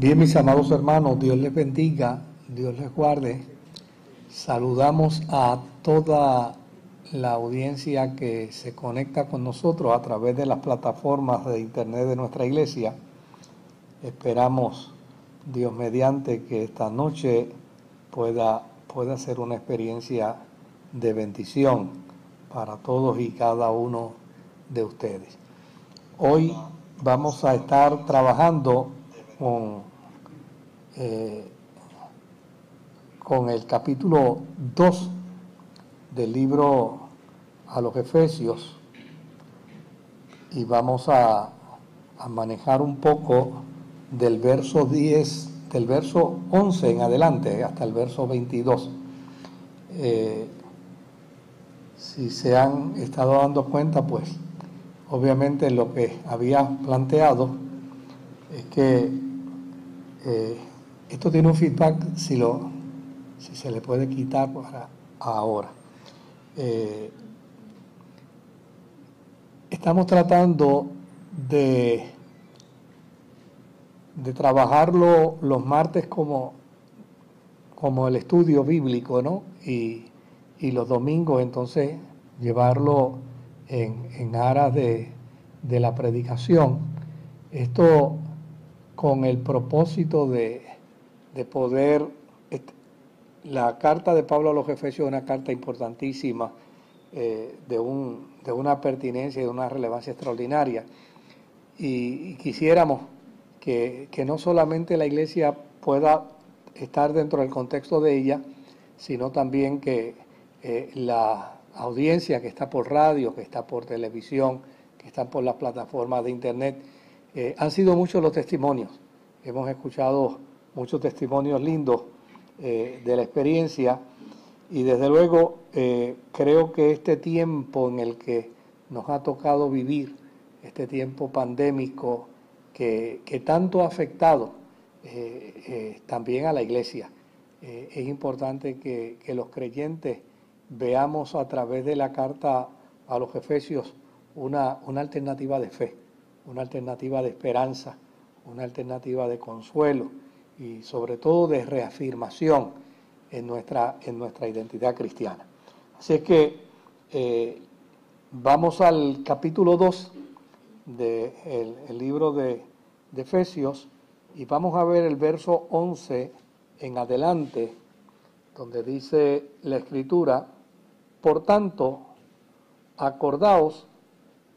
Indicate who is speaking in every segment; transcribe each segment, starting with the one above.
Speaker 1: Bien, mis amados hermanos, Dios les bendiga, Dios les guarde. Saludamos a toda la audiencia que se conecta con nosotros a través de las plataformas de internet de nuestra iglesia. Esperamos, Dios mediante, que esta noche pueda, pueda ser una experiencia de bendición para todos y cada uno de ustedes. Hoy vamos a estar trabajando con, eh, con el capítulo 2 del libro a los Efesios y vamos a, manejar un poco del verso 10, del verso 11 en adelante hasta el verso 22. Eh, si se han estado dando cuenta, pues obviamente lo que había planteado es que eh, esto tiene un feedback si, lo, si se le puede quitar para ahora. Eh, estamos tratando de, de trabajarlo los martes como, como el estudio bíblico, ¿no? Y, y los domingos entonces llevarlo en, aras de, la predicación. Esto con el propósito de, poder... La carta de Pablo a los Efesios es una carta importantísima, eh, de, un, de una pertinencia y de una relevancia extraordinaria. Y, quisiéramos que, que, no solamente la iglesia pueda estar dentro del contexto de ella, sino también que eh, la audiencia que está por radio, que está por televisión, que está por las plataformas de internet, eh, han sido muchos los testimonios. Hemos escuchado muchos testimonios lindos eh, de la experiencia. Y desde luego creo que este tiempo en el que nos ha tocado vivir, este tiempo pandémico que, tanto ha afectado también a la iglesia, es importante que los creyentes veamos a través de la carta a los Efesios una, una alternativa de fe, una alternativa de esperanza, una alternativa de consuelo y sobre todo de reafirmación en nuestra, en nuestra identidad cristiana. Así es que eh, vamos al capítulo 2 del libro de, de Efesios y vamos a ver el verso 11 en adelante, donde dice la escritura, por tanto, acordaos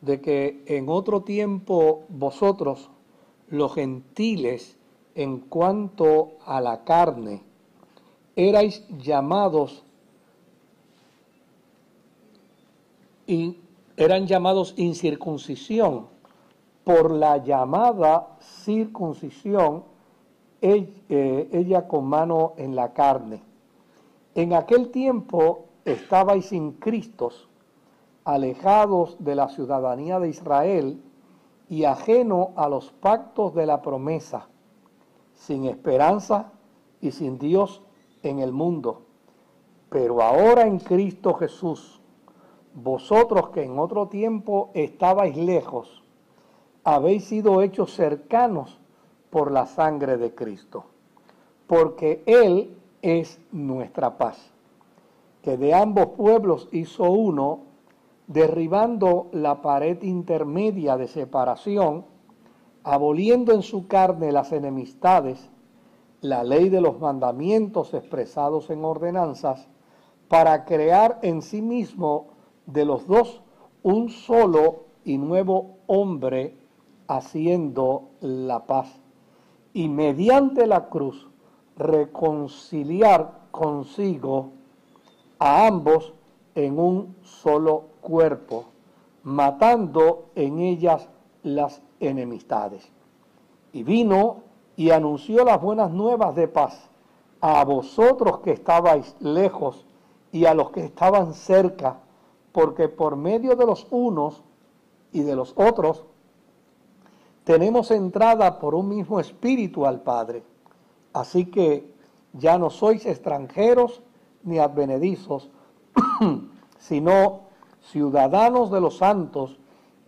Speaker 1: de que en otro tiempo vosotros, los gentiles, en cuanto a la carne, erais llamados y eran llamados incircuncisión por la llamada circuncisión eh, ella con mano en la carne. En aquel tiempo estabais sin Cristos, alejados de la ciudadanía de Israel y ajeno a los pactos de la promesa, sin esperanza y sin Dios en el mundo. Pero ahora en Cristo Jesús, vosotros que en otro tiempo estabais lejos, habéis sido hechos cercanos por la sangre de Cristo, porque Él es nuestra paz que de ambos pueblos hizo uno, derribando la pared intermedia de separación, aboliendo en su carne las enemistades, la ley de los mandamientos expresados en ordenanzas, para crear en sí mismo de los dos un solo y nuevo hombre, haciendo la paz, y mediante la cruz reconciliar consigo a ambos en un solo cuerpo, matando en ellas las enemistades. Y vino y anunció las buenas nuevas de paz a vosotros que estabais lejos y a los que estaban cerca, porque por medio de los unos y de los otros tenemos entrada por un mismo espíritu al Padre. Así que ya no sois extranjeros ni advenedizos, sino ciudadanos de los santos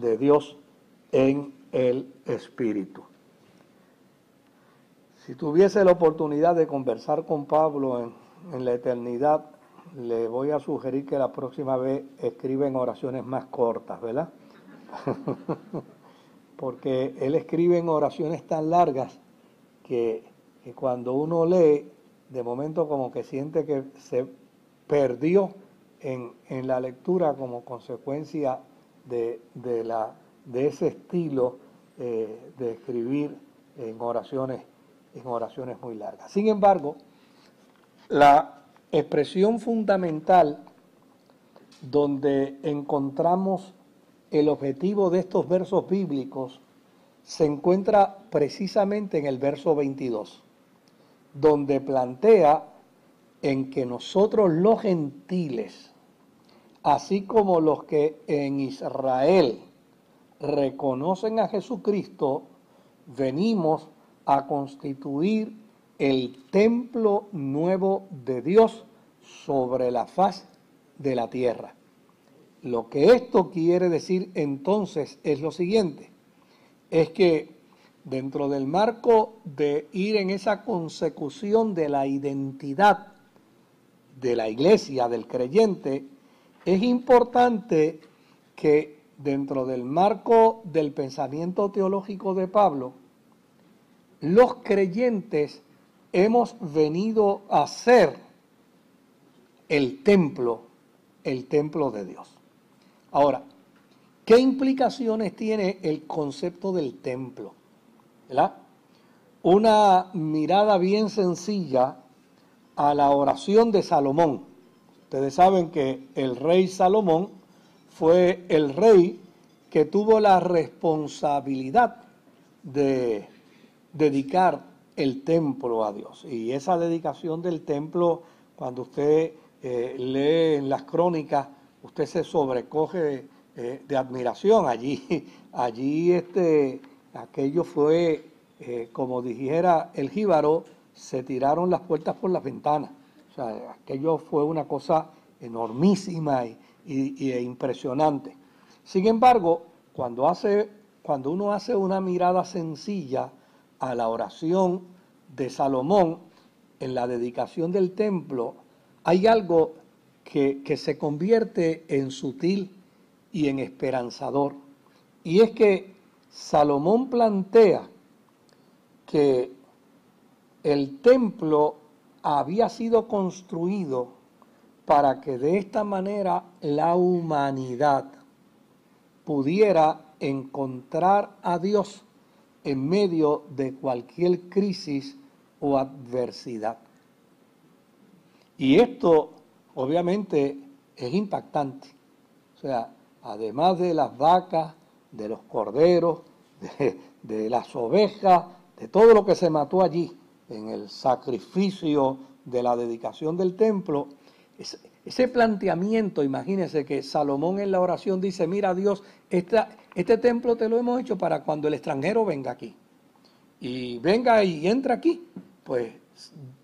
Speaker 1: de Dios en el Espíritu. Si tuviese la oportunidad de conversar con Pablo en, en la eternidad, le voy a sugerir que la próxima vez escriben oraciones más cortas, ¿verdad? Porque él escribe en oraciones tan largas que, cuando uno lee, de momento como que siente que se perdió en, la lectura como consecuencia de, la, de ese estilo eh, de escribir en oraciones, en oraciones muy largas. Sin embargo, la expresión fundamental donde encontramos el objetivo de estos versos bíblicos se encuentra precisamente en el verso 22, donde plantea en que nosotros los gentiles, así como los que en Israel reconocen a Jesucristo, venimos a constituir el templo nuevo de Dios sobre la faz de la tierra. Lo que esto quiere decir entonces es lo siguiente, es que dentro del marco de ir en esa consecución de la identidad de la iglesia, del creyente, es importante que dentro del marco del pensamiento teológico de Pablo, los creyentes hemos venido a ser el templo, el templo de Dios. Ahora, ¿qué implicaciones tiene el concepto del templo? Una mirada bien sencilla a la oración de Salomón. Ustedes saben que el rey Salomón fue el rey que tuvo la responsabilidad de dedicar el templo a Dios. Y esa dedicación del templo, cuando usted eh, lee en las crónicas, usted se sobrecoge eh, de admiración. Allí, allí este, aquello fue, eh, como dijera el jíbaro, se tiraron las puertas por las ventanas. Sea, aquello fue una cosa enormísima e impresionante. Sin embargo, cuando, hace, cuando uno hace una mirada sencilla, a la oración de Salomón en la dedicación del templo, hay algo que, se convierte en sutil y en esperanzador. Y es que Salomón plantea que el templo había sido construido para que de esta manera la humanidad pudiera encontrar a Dios en medio de cualquier crisis o adversidad. Y esto obviamente es impactante. O sea, además de las vacas, de los corderos, de, las ovejas, de todo lo que se mató allí en el sacrificio de la dedicación del templo, ese planteamiento, imagínense que Salomón en la oración dice, mira Dios, este templo te lo hemos hecho para cuando el extranjero venga aquí. Y venga y entra aquí, pues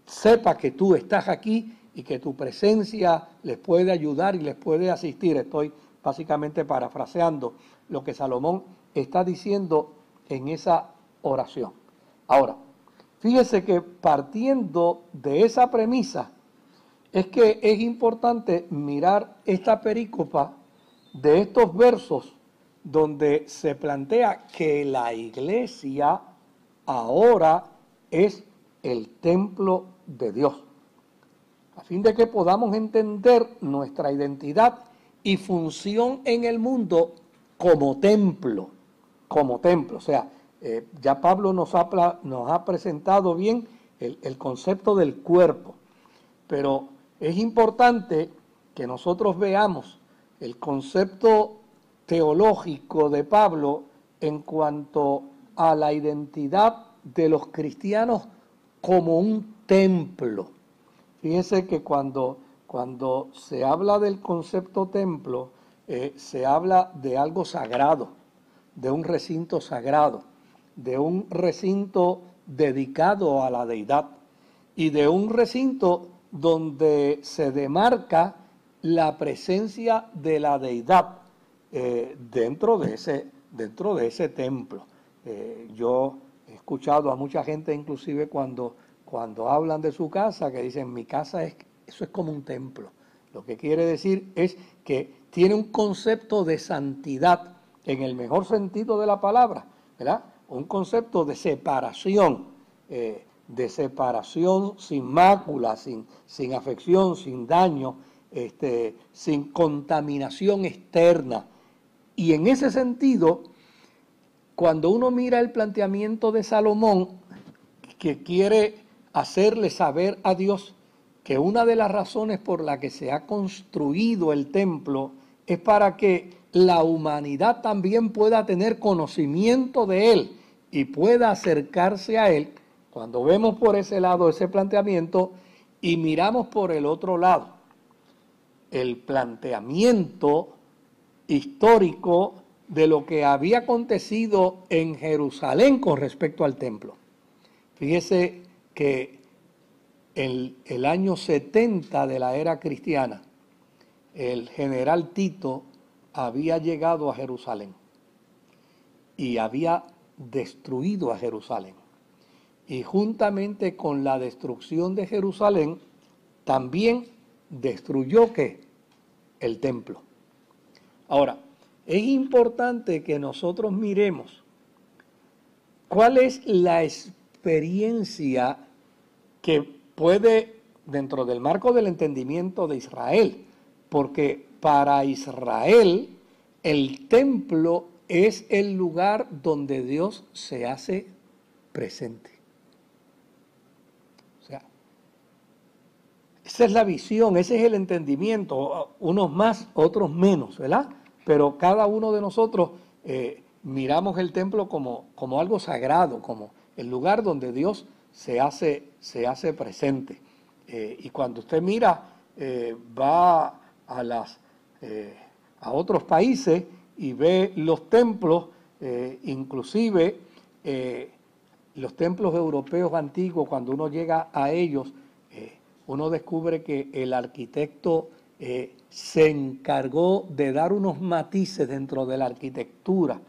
Speaker 1: sepa que tú estás aquí y que tu presencia les puede ayudar y les puede asistir. Estoy básicamente parafraseando lo que Salomón está diciendo en esa oración. Ahora, fíjese que partiendo de esa premisa, es que es importante mirar esta perícopa de estos versos donde se plantea que la iglesia ahora es el templo de Dios, a fin de que podamos entender nuestra identidad y función en el mundo como templo, como templo. O sea, eh, ya Pablo nos ha, nos ha presentado bien el, concepto del cuerpo, pero es importante que nosotros veamos el concepto teológico de Pablo en cuanto a la identidad de los cristianos como un templo. Fíjense que cuando, cuando se habla del concepto templo, eh, se habla de algo sagrado, de un recinto sagrado, de un recinto dedicado a la deidad y de un recinto donde se demarca la presencia de la deidad eh, dentro, de ese, dentro de ese templo. Eh, yo he escuchado a mucha gente, inclusive cuando, cuando hablan de su casa, que dicen, mi casa es, eso es como un templo. Lo que quiere decir es que tiene un concepto de santidad en el mejor sentido de la palabra, ¿verdad? Un concepto de separación, eh, de separación sin mácula, sin, sin afección, sin daño, este, sin contaminación externa. Y en ese sentido, cuando uno mira el planteamiento de Salomón, que quiere hacerle saber a Dios que una de las razones por la que se ha construido el templo es para que la humanidad también pueda tener conocimiento de Él y pueda acercarse a Él, cuando vemos por ese lado ese planteamiento y miramos por el otro lado el planteamiento histórico de lo que había acontecido en Jerusalén con respecto al templo. Fíjese que en el año 70 de la era cristiana, el general Tito había llegado a Jerusalén y había destruido a Jerusalén. Y juntamente con la destrucción de Jerusalén, también destruyó que el templo. Ahora, es importante que nosotros miremos cuál es la experiencia que puede, dentro del marco del entendimiento de Israel, porque para Israel el templo es el lugar donde Dios se hace presente. O sea, esa es la visión, ese es el entendimiento, unos más, otros menos, ¿verdad? Pero cada uno de nosotros eh, miramos el templo como, como algo sagrado, como el lugar donde Dios se hace, se hace presente. Eh, y cuando usted mira, eh, va a, las, a otros países y ve los templos, eh, inclusive eh, los templos europeos antiguos, cuando uno llega a ellos, uno descubre que el arquitecto se encargó de dar unos matices dentro de la arquitectura,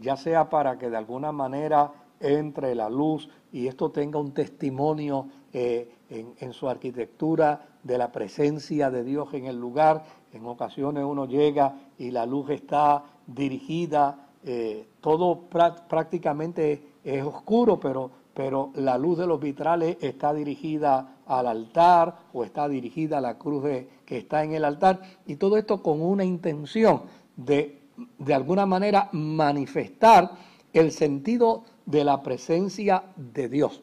Speaker 1: ya sea para que de alguna manera entre la luz y esto tenga un testimonio en, su arquitectura de la presencia de Dios en el lugar. En ocasiones uno llega y la luz está dirigida, eh, todo prácticamente es oscuro, pero, pero la luz de los vitrales está dirigida al altar o está dirigida a la cruz que está en el altar. Y todo esto con una intención de, de alguna manera, manifestar el sentido de la presencia de Dios.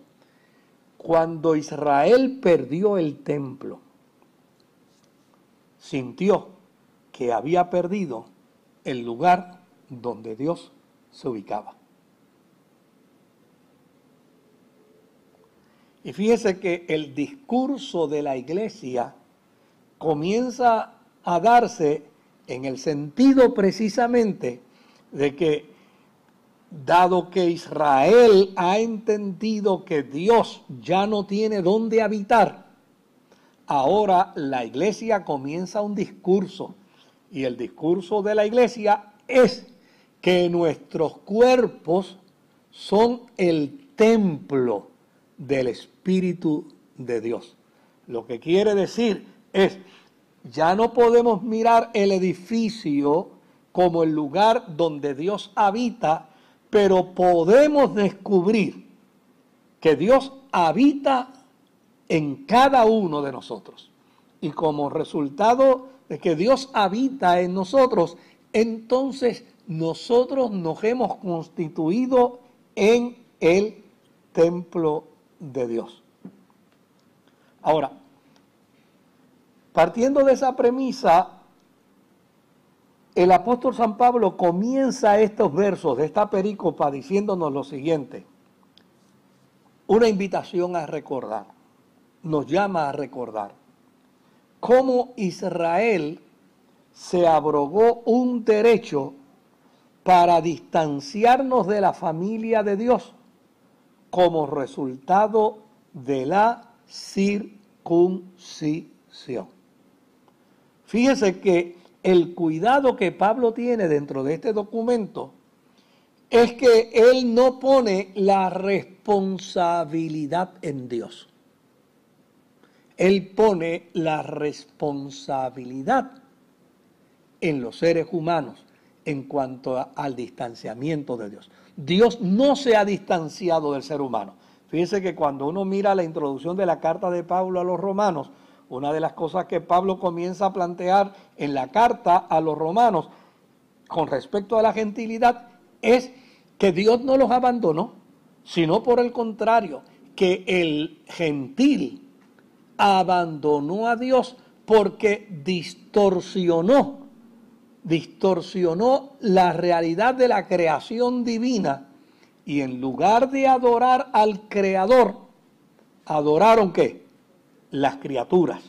Speaker 1: Cuando Israel perdió el templo, sintió que había perdido el lugar donde Dios se ubicaba. Y fíjese que el discurso de la iglesia comienza a darse en el sentido precisamente de que dado que Israel ha entendido que Dios ya no tiene dónde habitar, ahora la iglesia comienza un discurso y el discurso de la iglesia es que nuestros cuerpos son el templo del Espíritu de Dios. Lo que quiere decir es, ya no podemos mirar el edificio como el lugar donde Dios habita, pero podemos descubrir que Dios habita en cada uno de nosotros. Y como resultado de que Dios habita en nosotros, entonces nosotros nos hemos constituido en el templo de Dios. Ahora, partiendo de esa premisa, el apóstol San Pablo comienza estos versos de esta perícopa diciéndonos lo siguiente. una invitación a recordar, nos llama a recordar cómo Israel se abrogó un derecho para distanciarnos de la familia de Dios como resultado de la circuncisión. Fíjese que el cuidado que Pablo tiene dentro de este documento es que él no pone la responsabilidad en Dios. Él pone la responsabilidad en los seres humanos en cuanto al distanciamiento de Dios. Dios no se ha distanciado del ser humano. Fíjense que cuando uno mira la introducción de la carta de Pablo a los romanos, una de las cosas que Pablo comienza a plantear en la carta a los romanos con respecto a la gentilidad es que Dios no los abandonó, sino por el contrario, que el gentil abandonó a Dios porque distorsionó, distorsionó la realidad de la creación divina y en lugar de adorar al Creador, adoraron qué? Las criaturas.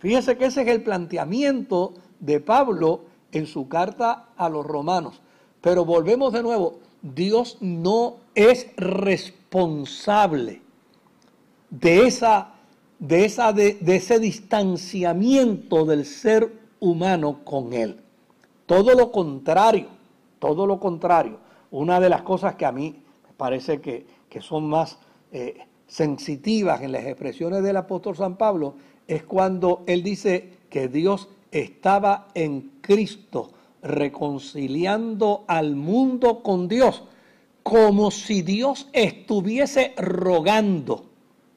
Speaker 1: Fíjese que ese es el planteamiento de Pablo en su carta a los romanos. Pero volvemos de nuevo, Dios no es responsable de, esa, de, esa, de, ese distanciamiento del ser humano con Él. Todo lo contrario, todo lo contrario. Una de las cosas que a mí me parece que, son más eh, sensitivas en las expresiones del apóstol San Pablo es cuando él dice que Dios estaba en Cristo reconciliando al mundo con Dios, como si Dios estuviese rogando.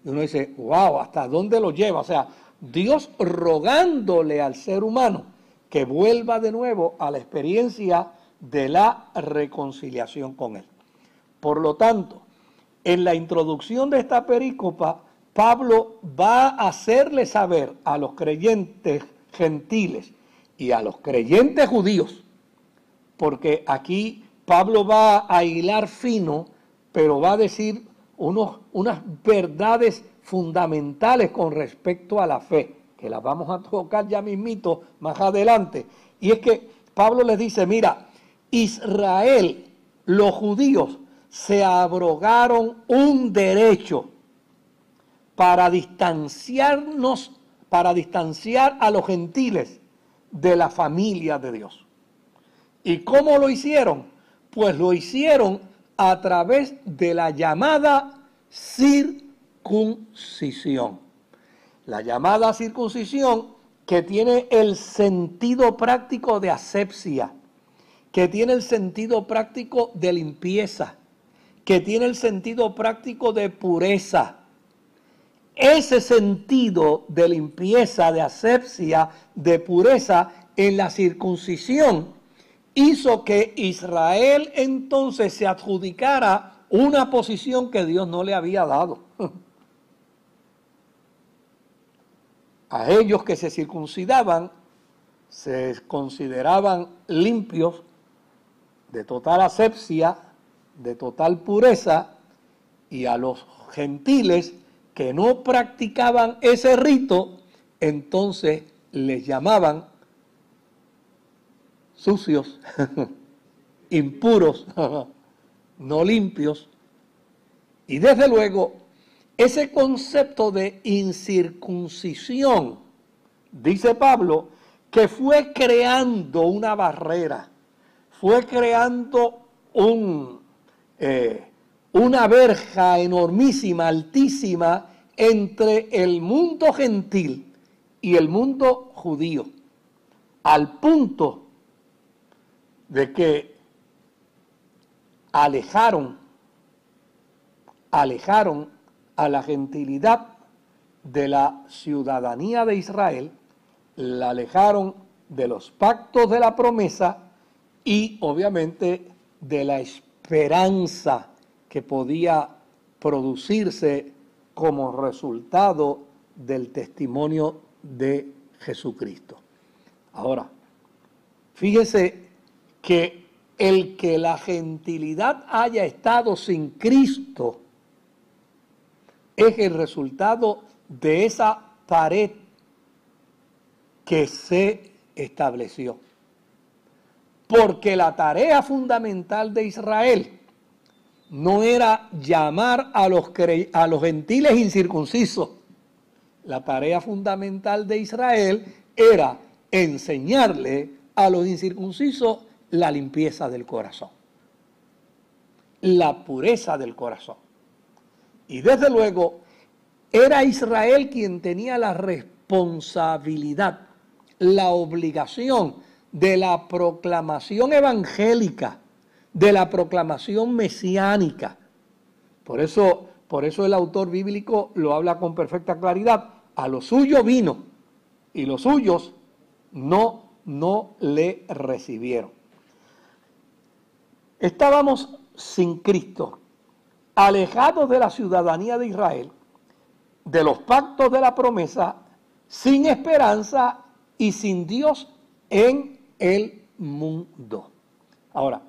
Speaker 1: Y uno dice, wow, ¿hasta dónde lo lleva? O sea, Dios rogándole al ser humano que vuelva de nuevo a la experiencia de la reconciliación con Él. Por lo tanto, en la introducción de esta perícopa, Pablo va a hacerle saber a los creyentes gentiles y a los creyentes judíos, porque aquí Pablo va a hilar fino, pero va a decir unas verdades fundamentales con respecto a la fe, que las vamos a tocar ya mismito más adelante. Y es que Pablo les dice, mira, Israel, los judíos, se abrogaron un derecho para distanciarnos, para distanciar a los gentiles de la familia de Dios. ¿Y cómo lo hicieron? Pues lo hicieron a través de la llamada circuncisión. La llamada circuncisión que tiene el sentido práctico de asepsia, que tiene el sentido práctico de limpieza, que tiene el sentido práctico de pureza, ese sentido de limpieza, de asepsia, de pureza en la circuncisión hizo que Israel entonces se adjudicara una posición que Dios no le había dado. A ellos que se circuncidaban se consideraban limpios, de total asepsia, de total pureza, y a los gentiles que no practicaban ese rito, entonces les llamaban sucios, impuros, no limpios. Y desde luego, ese concepto de incircuncisión, dice Pablo, que fue creando una barrera, fue creando eh, una verja enormísima, altísima, entre el mundo gentil y el mundo judío, al punto de que alejaron, alejaron a la gentilidad de la ciudadanía de Israel, la alejaron de los pactos de la promesa y obviamente de la esperanza que podía producirse como resultado del testimonio de Jesucristo. Ahora, fíjese que el que la gentilidad haya estado sin Cristo es el resultado de esa pared que se estableció. Porque la tarea fundamental de Israel no era llamar a los, a los gentiles incircuncisos. La tarea fundamental de Israel era enseñarle a los incircuncisos la limpieza del corazón, la pureza del corazón. Y desde luego, era Israel quien tenía la responsabilidad, la obligación de la proclamación evangélica, de la proclamación mesiánica. Por eso, por eso el autor bíblico lo habla con perfecta claridad. A lo suyo vino y los suyos no, no le recibieron. Estábamos sin Cristo, alejados de la ciudadanía de Israel, de los pactos de la promesa, sin esperanza y sin Dios en el mundo. Ahora,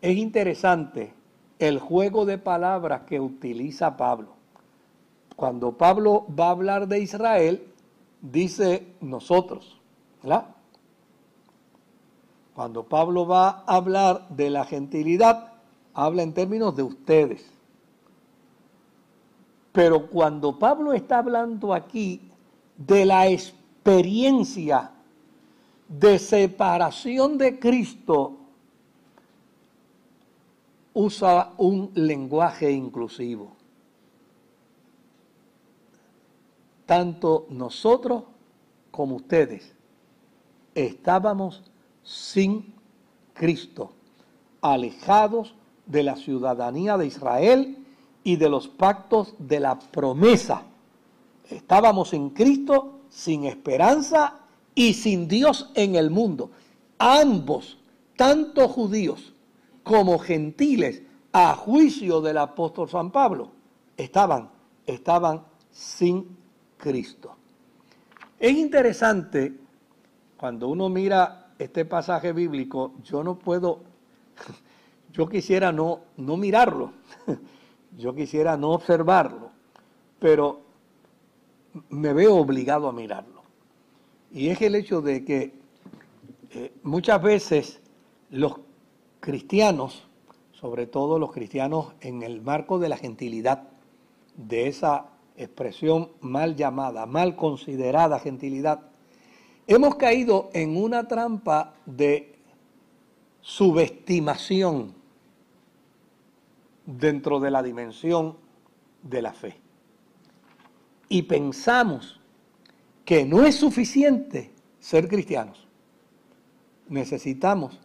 Speaker 1: es interesante el juego de palabras que utiliza Pablo. Cuando Pablo va a hablar de Israel, dice nosotros, ¿verdad? Cuando Pablo va a hablar de la gentilidad, habla en términos de ustedes. Pero cuando Pablo está hablando aquí de la experiencia de separación de Cristo, usa un lenguaje inclusivo. Tanto nosotros como ustedes estábamos sin Cristo, alejados de la ciudadanía de Israel y de los pactos de la promesa. Estábamos en Cristo sin esperanza y sin Dios en el mundo. Ambos, tanto judíos como gentiles, a juicio del apóstol San Pablo, estaban, estaban sin Cristo. Es interesante cuando uno mira este pasaje bíblico, yo no puedo, yo quisiera no, no mirarlo, yo quisiera no observarlo, pero me veo obligado a mirarlo. Y es el hecho de que eh, muchas veces los cristianos, sobre todo los cristianos en el marco de la gentilidad, de esa expresión mal llamada, mal considerada gentilidad, hemos caído en una trampa de subestimación dentro de la dimensión de la fe. Y pensamos que no es suficiente ser cristianos. Necesitamos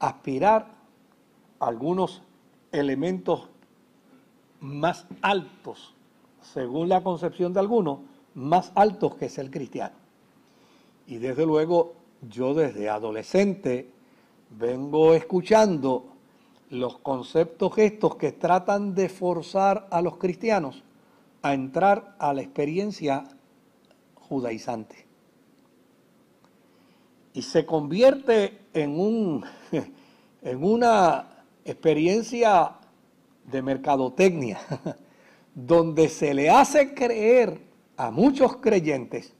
Speaker 1: aspirar a algunos elementos más altos, según la concepción de algunos, más altos que ser cristiano. Y desde luego yo desde adolescente vengo escuchando los conceptos estos que tratan de forzar a los cristianos a entrar a la experiencia judaizante. Y se convierte en, un, en una experiencia de mercadotecnia, donde se le hace creer a muchos creyentes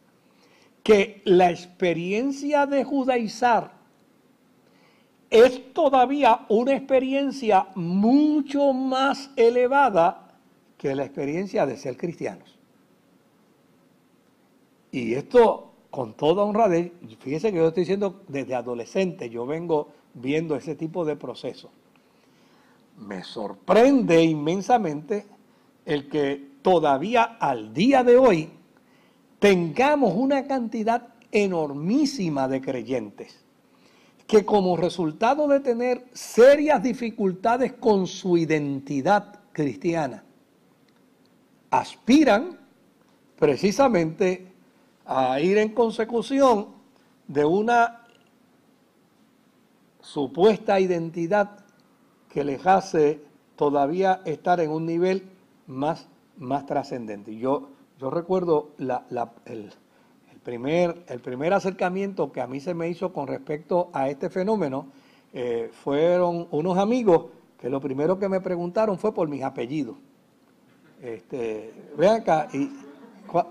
Speaker 1: que la experiencia de judaizar es todavía una experiencia mucho más elevada que la experiencia de ser cristianos. Y esto, con toda honradez, fíjese que yo estoy diciendo desde adolescente, yo vengo viendo ese tipo de procesos. Me sorprende inmensamente el que todavía al día de hoy tengamos una cantidad enormísima de creyentes que como resultado de tener serias dificultades con su identidad cristiana, aspiran precisamente a ir en consecución de una supuesta identidad que les hace todavía estar en un nivel más, más trascendente. Yo, yo recuerdo el, primer, acercamiento que a mí se me hizo con respecto a este fenómeno eh, fueron unos amigos que lo primero que me preguntaron fue por mis apellidos. este, ven acá, y,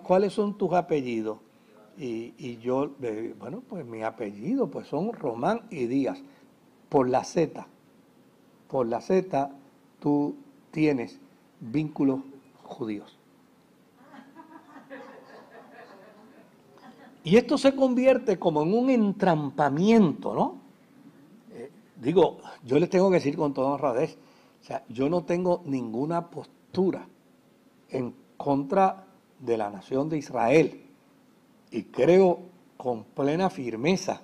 Speaker 1: ¿cuáles son tus apellidos? Y, yo, bueno, pues mi apellido, pues son Román y Díaz, por la Z. Por la Z tú tienes vínculos judíos. Y esto se convierte como en un entrampamiento, ¿no? Eh, digo, yo les tengo que decir con toda honradez, o sea, yo no tengo ninguna postura en contra de la nación de Israel. Y creo con plena firmeza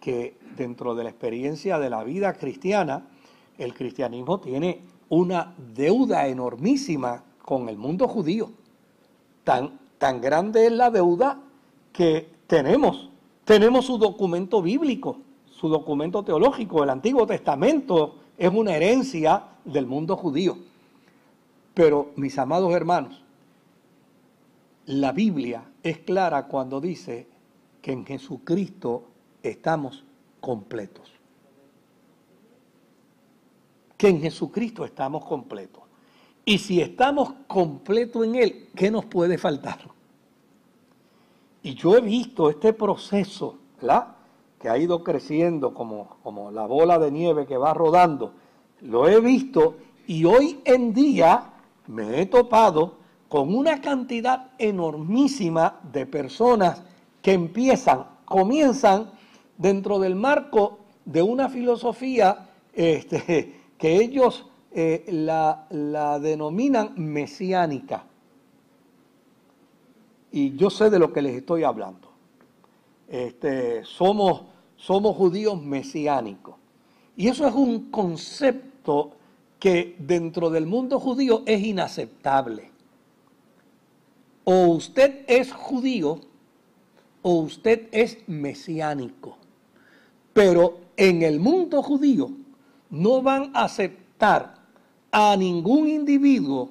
Speaker 1: que dentro de la experiencia de la vida cristiana, el cristianismo tiene una deuda enormísima con el mundo judío. Tan, tan grande es la deuda que tenemos. Tenemos su documento bíblico, su documento teológico. El Antiguo Testamento es una herencia del mundo judío. Pero, mis amados hermanos, la Biblia es clara cuando dice que en Jesucristo estamos completos. Que en Jesucristo estamos completos. Y si estamos completos en Él, ¿qué nos puede faltar? Y yo he visto este proceso, ¿verdad? Que ha ido creciendo como, como la bola de nieve que va rodando. Lo he visto y hoy en día me he topado con una cantidad enormísima de personas que empiezan, comienzan dentro del marco de una filosofía este, que ellos eh, la, la, denominan mesiánica. Y yo sé de lo que les estoy hablando. Este, somos, somos judíos mesiánicos. Y eso es un concepto que dentro del mundo judío es inaceptable. O usted es judío o usted es mesiánico. Pero en el mundo judío no van a aceptar a ningún individuo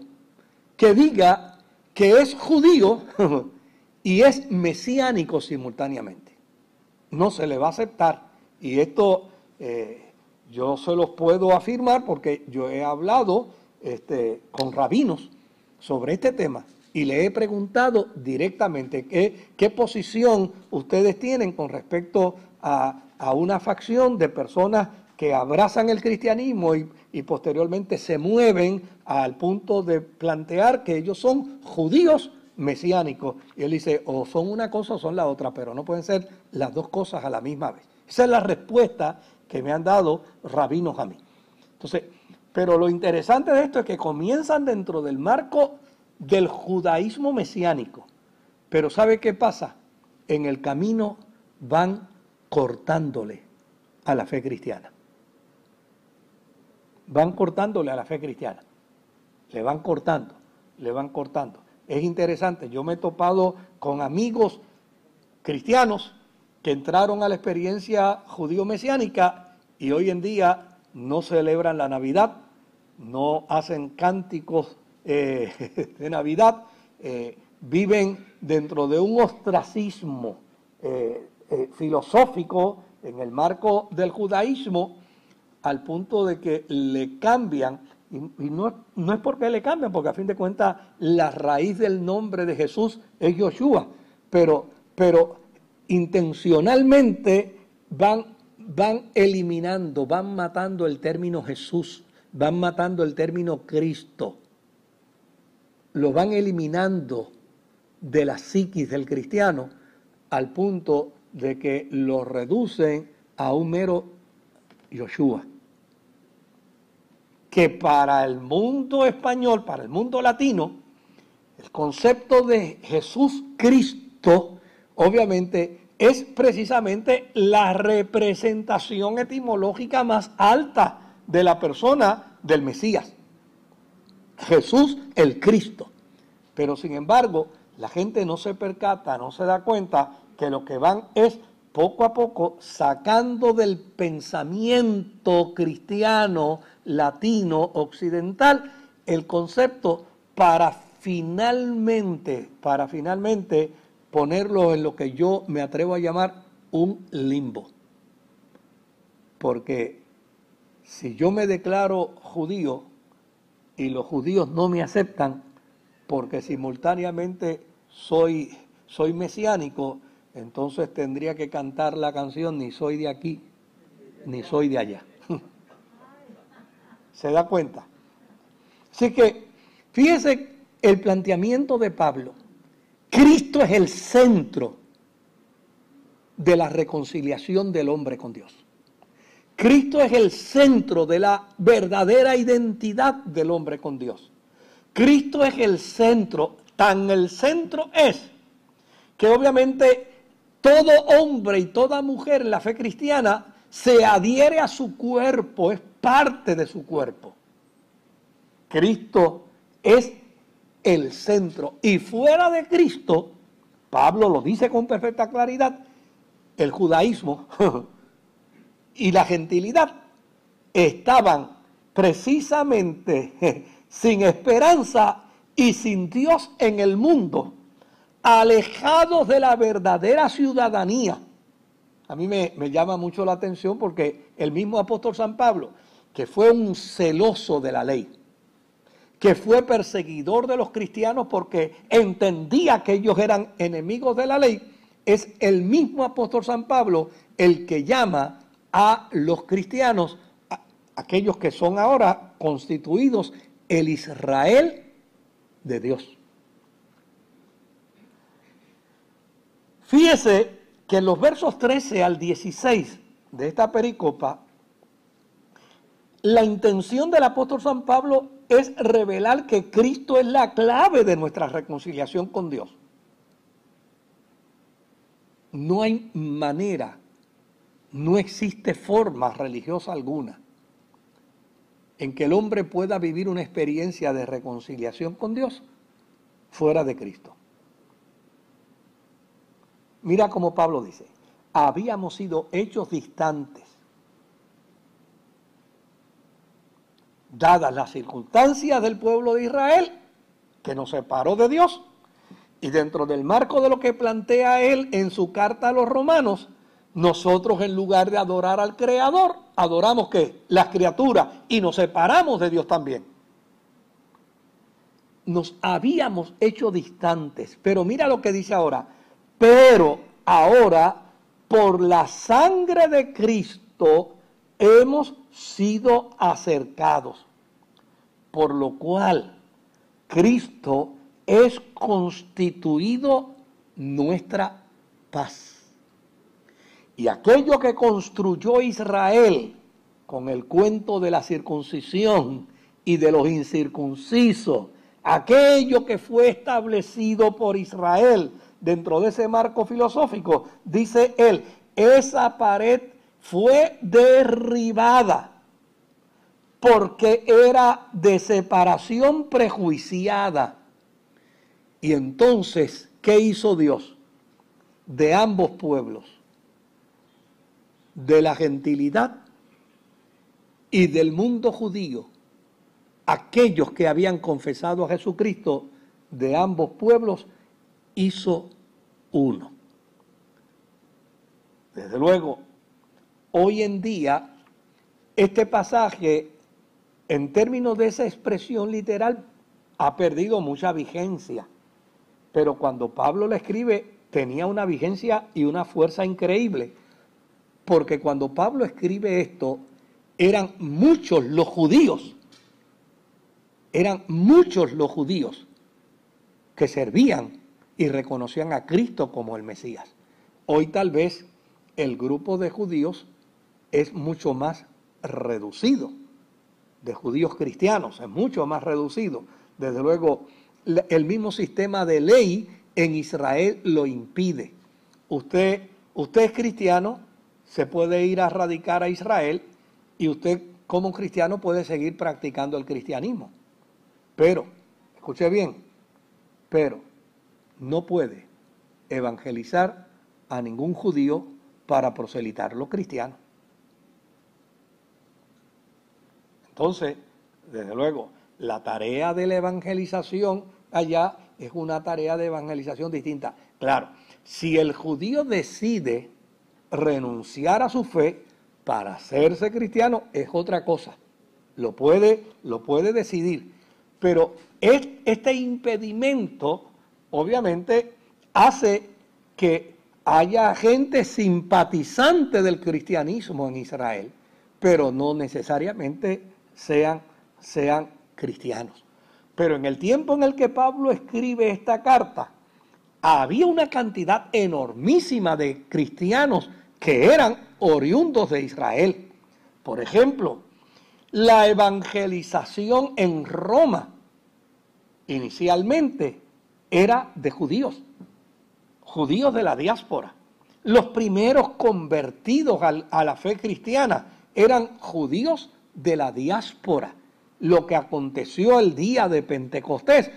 Speaker 1: que diga que es judío y es mesiánico simultáneamente. No se le va a aceptar. Y esto eh, yo se los puedo afirmar porque yo he hablado este, con rabinos sobre este tema y le he preguntado directamente qué, qué posición ustedes tienen con respecto a, una facción de personas que abrazan el cristianismo y, posteriormente se mueven al punto de plantear que ellos son judíos mesiánicos. Y él dice, o son una cosa o son la otra, pero no pueden ser las dos cosas a la misma vez. Esa es la respuesta que me han dado rabinos a mí. Entonces, pero lo interesante de esto es que comienzan dentro del marco del judaísmo mesiánico. Pero ¿sabe qué pasa? En el camino van cortándole a la fe cristiana. Van cortándole a la fe cristiana. Le van cortando, le van cortando. Es interesante, yo me he topado con amigos cristianos que entraron a la experiencia judío-mesiánica y hoy en día no celebran la Navidad, no hacen cánticos eh, de Navidad, eh, viven dentro de un ostracismo eh, filosófico en el marco del judaísmo, al punto de que le cambian, y, no, no, es porque le cambian, porque a fin de cuentas la raíz del nombre de Jesús es Yoshua, pero, pero intencionalmente van, van eliminando, van matando el término Jesús, van matando el término Cristo, lo van eliminando de la psiquis del cristiano al punto de que lo reducen a un mero Yoshua. Que para el mundo español, para el mundo latino, el concepto de Jesús Cristo, obviamente es precisamente la representación etimológica más alta de la persona del Mesías. Jesús el Cristo. Pero sin embargo, la gente no se percata, no se da cuenta que lo que van es poco a poco sacando del pensamiento cristiano, latino, occidental, el concepto para finalmente, para finalmente ponerlo en lo que yo me atrevo a llamar un limbo. Porque si yo me declaro judío y los judíos no me aceptan, porque simultáneamente soy, soy mesiánico, entonces tendría que cantar la canción ni soy de aquí, ni soy de allá. ¿Se da cuenta? Así que, fíjese el planteamiento de Pablo. Cristo es el centro de la reconciliación del hombre con Dios. Cristo es el centro de la verdadera identidad del hombre con Dios. Cristo es el centro, tan el centro es que obviamente todo hombre y toda mujer en la fe cristiana se adhiere a su cuerpo, es parte de su cuerpo. Cristo es el centro. Y fuera de Cristo, Pablo lo dice con perfecta claridad, el judaísmo y la gentilidad estaban precisamente sin esperanza y sin Dios en el mundo, alejados de la verdadera ciudadanía. A mí me, llama mucho la atención porque el mismo apóstol San Pablo, que fue un celoso de la ley, que fue perseguidor de los cristianos porque entendía que ellos eran enemigos de la ley, es el mismo apóstol San Pablo el que llama a los cristianos, aquellos que son ahora constituidos el Israel de Dios. Fíjese que en los versos 13 al 16 de esta pericopa, la intención del apóstol San Pablo es revelar que Cristo es la clave de nuestra reconciliación con Dios. No hay manera, no existe forma religiosa alguna en que el hombre pueda vivir una experiencia de reconciliación con Dios fuera de Cristo. Mira como Pablo dice, habíamos sido hechos distantes. Dadas las circunstancias del pueblo de Israel, que nos separó de Dios, y dentro del marco de lo que plantea él en su carta a los romanos, nosotros en lugar de adorar al Creador, adoramos que las criaturas y nos separamos de Dios también. Nos habíamos hecho distantes, pero mira lo que dice ahora, pero ahora por la sangre de Cristo hemos sido acercados, por lo cual Cristo es constituido nuestra paz. Y aquello que construyó Israel con el cuento de la circuncisión y de los incircuncisos, aquello que fue establecido por Israel dentro de ese marco filosófico, dice él, esa pared fue derribada porque era de separación prejuiciada. Y entonces, ¿qué hizo Dios? De ambos pueblos, de la gentilidad y del mundo judío, aquellos que habían confesado a Jesucristo de ambos pueblos, hizo uno. Desde luego, hoy en día este pasaje, en términos de esa expresión literal, ha perdido mucha vigencia. Pero cuando Pablo le escribe, tenía una vigencia y una fuerza increíble. Porque cuando Pablo escribe esto, eran muchos los judíos, eran muchos los judíos que servían y reconocían a Cristo como el Mesías. Hoy tal vez el grupo de judíos es mucho más reducido, de judíos cristianos, es mucho más reducido. Desde luego, el mismo sistema de ley en Israel lo impide. Usted, usted es cristiano, se puede ir a radicar a Israel y usted como cristiano puede seguir practicando el cristianismo. Pero, escuche bien, pero no puede evangelizar a ningún judío para proselitar los cristianos. Entonces, desde luego, la tarea de la evangelización allá es una tarea de evangelización distinta. Claro, si el judío decide renunciar a su fe para hacerse cristiano, es otra cosa. Lo puede, lo puede decidir. Pero este impedimento obviamente hace que haya gente simpatizante del cristianismo en Israel, pero no necesariamente sean, sean cristianos. Pero en el tiempo en el que Pablo escribe esta carta, había una cantidad enormísima de cristianos que eran oriundos de Israel. Por ejemplo, la evangelización en Roma inicialmente era de judíos, judíos de la diáspora. Los primeros convertidos a la fe cristiana eran judíos de la diáspora. Lo que aconteció el día de Pentecostés,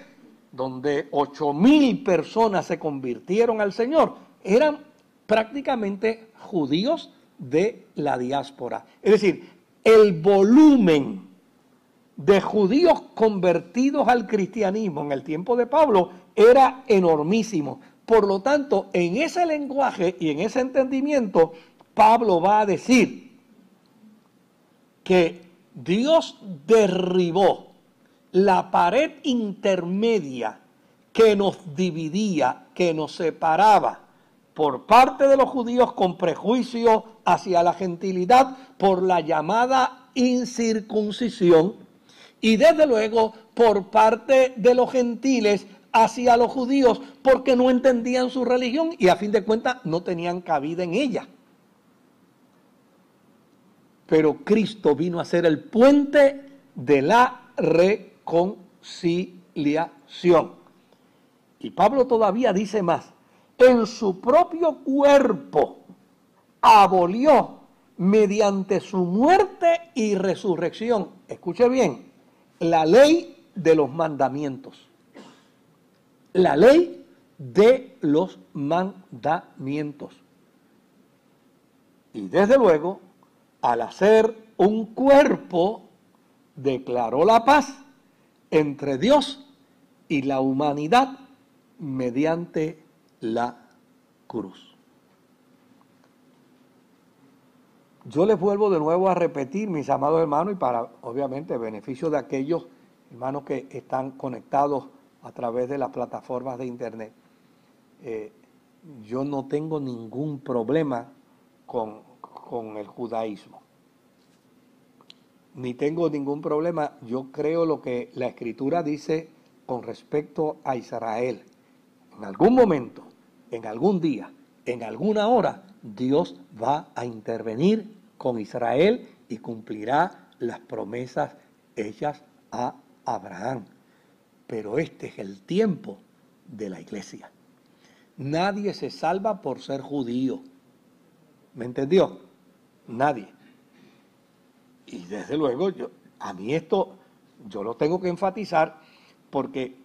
Speaker 1: donde ocho mil personas se convirtieron al Señor, eran prácticamente judíos de la diáspora. Es decir, el volumen de judíos convertidos al cristianismo en el tiempo de Pablo era enormísimo. Por lo tanto, en ese lenguaje y en ese entendimiento, Pablo va a decir que Dios derribó la pared intermedia que nos dividía, que nos separaba por parte de los judíos con prejuicio hacia la gentilidad por la llamada incircuncisión y desde luego por parte de los gentiles hacia los judíos porque no entendían su religión y a fin de cuentas no tenían cabida en ella. Pero Cristo vino a ser el puente de la reconciliación. Y Pablo todavía dice más, en su propio cuerpo abolió mediante su muerte y resurrección, escuche bien, la ley de los mandamientos la ley de los mandamientos. Y desde luego, al hacer un cuerpo, declaró la paz entre Dios y la humanidad mediante la cruz. Yo les vuelvo de nuevo a repetir, mis amados hermanos, y para obviamente beneficio de aquellos hermanos que están conectados a través de las plataformas de Internet. Eh, yo no tengo ningún problema con, con el judaísmo. Ni tengo ningún problema, yo creo lo que la escritura dice con respecto a Israel. En algún momento, en algún día, en alguna hora, Dios va a intervenir con Israel y cumplirá las promesas hechas a Abraham pero este es el tiempo de la iglesia. Nadie se salva por ser judío. ¿Me entendió? Nadie. Y desde luego, yo, a mí esto yo lo tengo que enfatizar porque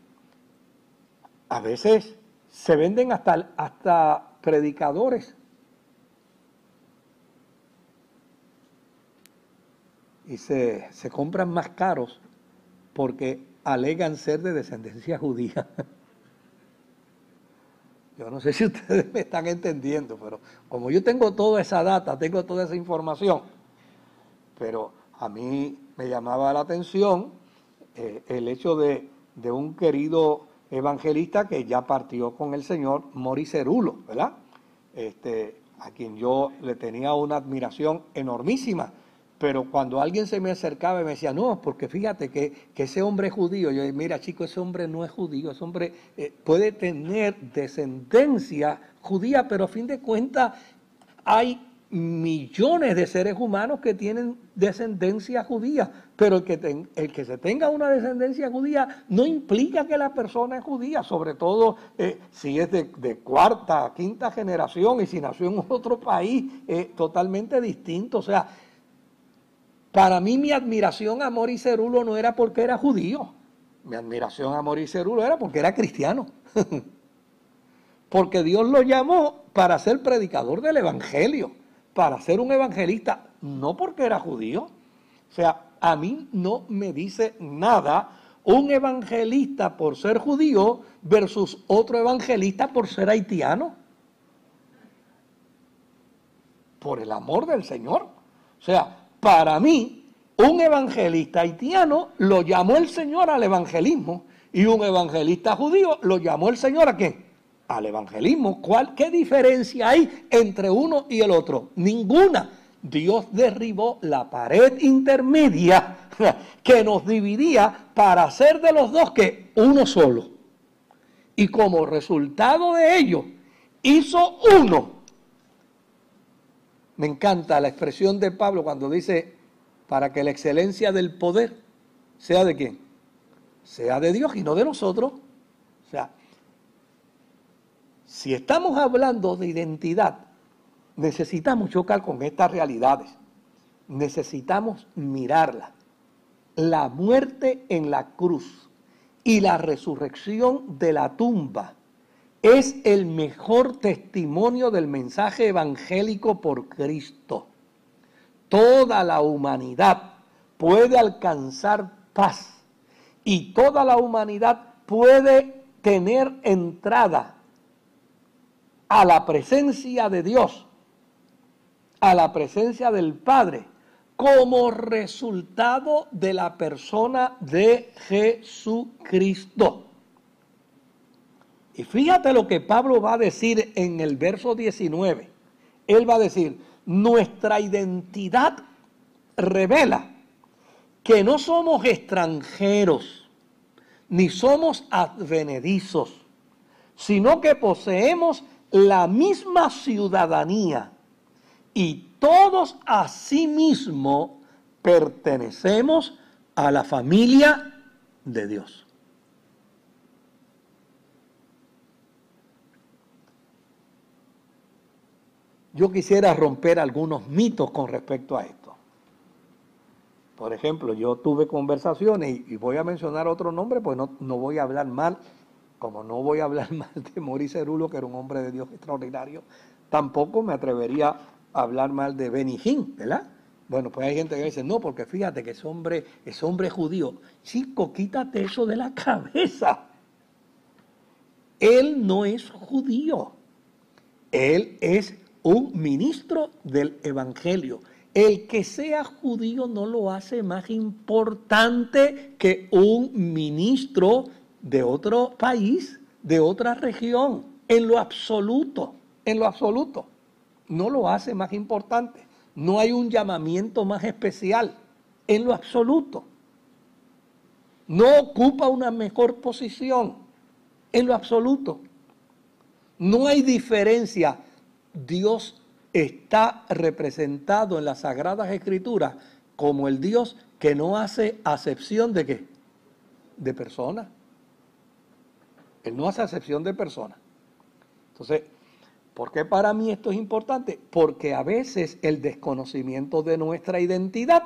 Speaker 1: a veces se venden hasta, hasta predicadores. Y se, se compran más caros porque alegan ser de descendencia judía. Yo no sé si ustedes me están entendiendo, pero como yo tengo toda esa data, tengo toda esa información, pero a mí me llamaba la atención eh, el hecho de, de, un querido evangelista que ya partió con el Señor, Moricerulo, ¿verdad? Este, a quien yo le tenía una admiración enormísima pero cuando alguien se me acercaba y me decía, no, porque fíjate que, ese hombre es judío, yo mira chico, ese hombre no es judío, ese hombre eh, puede tener descendencia judía, pero a fin de cuentas hay millones de seres humanos que tienen descendencia judía, pero el que, el que se tenga una descendencia judía no implica que la persona es judía, sobre todo eh, si es de, cuarta, quinta generación y si nació en otro país eh, totalmente distinto, o sea, para mí mi admiración a Mori Cerulo no era porque era judío. Mi admiración a Mori Cerulo era porque era cristiano. porque Dios lo llamó para ser predicador del Evangelio, para ser un evangelista, no porque era judío. O sea, a mí no me dice nada un evangelista por ser judío versus otro evangelista por ser haitiano. Por el amor del Señor. O sea, para mí, un evangelista haitiano lo llamó el Señor al evangelismo Y un evangelista judío lo llamó el Señor a quién? Al evangelismo. ¿Cuál, ¿Qué diferencia hay entre uno y el otro? Ninguna. Dios derribó la pared intermedia que nos dividía para hacer de los dos que uno solo. Y como resultado de ello, hizo uno. Me encanta la expresión de Pablo cuando dice, para que la excelencia del poder sea de quién? Sea de Dios y no de nosotros. O sea, si estamos hablando de identidad, necesitamos chocar con estas realidades. Necesitamos mirarlas. La muerte en la cruz y la resurrección de la tumba es el mejor testimonio del mensaje evangélico por Cristo. Toda la humanidad puede alcanzar paz y toda la humanidad puede tener entrada a la presencia de Dios, a la presencia del Padre, como resultado de la persona de Jesucristo. Y fíjate lo que Pablo va a decir en el verso 19. Él va a decir, nuestra identidad revela que no somos extranjeros, ni somos advenedizos, sino que poseemos la misma ciudadanía y todos asimismo pertenecemos a la familia de Dios. Yo quisiera romper algunos mitos con respecto a esto. Por ejemplo, yo tuve conversaciones y, voy a mencionar otro nombre, pues no, no, voy a hablar mal, como no voy a hablar mal de Maurice Cerulo, que era un hombre de Dios extraordinario, tampoco me atrevería a hablar mal de Hinn, ¿verdad? Bueno, pues hay gente que dice, no, porque fíjate que ese hombre, ese hombre judío. Chico, quítate eso de la cabeza. Él no es judío. Él es un ministro del Evangelio. El que sea judío no lo hace más importante que un ministro de otro país, de otra región, en lo absoluto, en lo absoluto. No lo hace más importante. No hay un llamamiento más especial, en lo absoluto. No ocupa una mejor posición, en lo absoluto. No hay diferencia Dios está representado en las Sagradas Escrituras como el Dios que no hace acepción de qué? De personas. Él no hace acepción de personas. Entonces, ¿por qué para mí esto es importante? Porque a veces el desconocimiento de nuestra identidad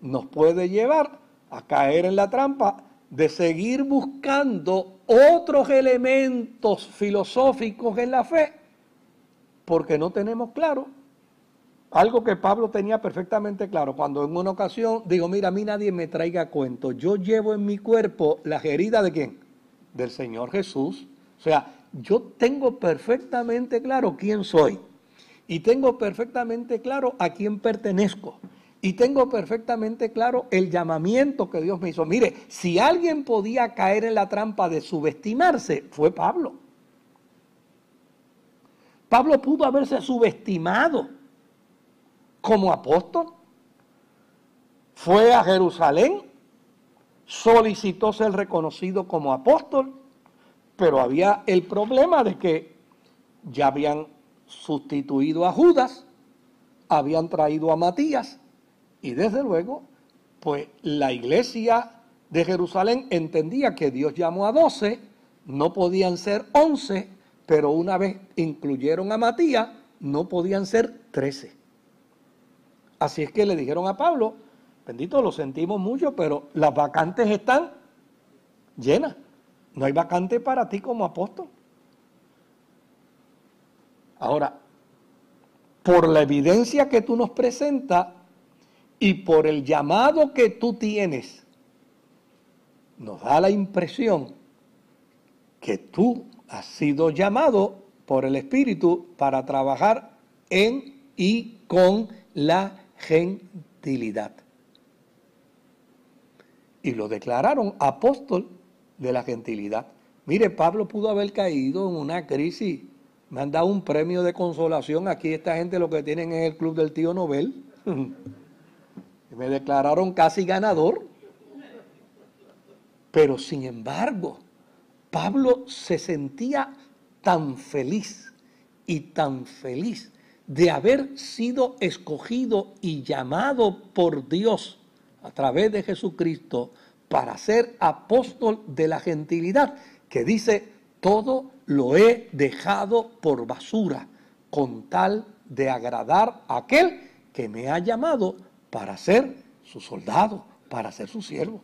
Speaker 1: nos puede llevar a caer en la trampa de seguir buscando otros elementos filosóficos en la fe porque no tenemos claro algo que Pablo tenía perfectamente claro. Cuando en una ocasión digo, mira, a mí nadie me traiga cuento, yo llevo en mi cuerpo las heridas de quién? Del Señor Jesús. O sea, yo tengo perfectamente claro quién soy. Y tengo perfectamente claro a quién pertenezco. Y tengo perfectamente claro el llamamiento que Dios me hizo. Mire, si alguien podía caer en la trampa de subestimarse, fue Pablo. Pablo pudo haberse subestimado como apóstol. Fue a Jerusalén, solicitó ser reconocido como apóstol, pero había el problema de que ya habían sustituido a Judas, habían traído a Matías, y desde luego, pues la iglesia de Jerusalén entendía que Dios llamó a doce, no podían ser once, pero una vez incluyeron a Matías, no podían ser trece. Así es que le dijeron a Pablo, bendito, lo sentimos mucho, pero las vacantes están llenas. No hay vacante para ti como apóstol. Ahora, por la evidencia que tú nos presentas y por el llamado que tú tienes, nos da la impresión que tú has sido llamado por el Espíritu para trabajar en y con la gentilidad. Y lo declararon apóstol de la gentilidad. Mire, Pablo pudo haber caído en una crisis. Me han dado un premio de consolación. Aquí esta gente lo que tienen es el club del tío Nobel. Me declararon casi ganador. Pero sin embargo, Pablo se sentía tan feliz y tan feliz de haber sido escogido y llamado por Dios a través de Jesucristo para ser apóstol de la gentilidad, que dice, todo lo he dejado por basura con tal de agradar a aquel que me ha llamado para ser su soldado, para ser su siervo.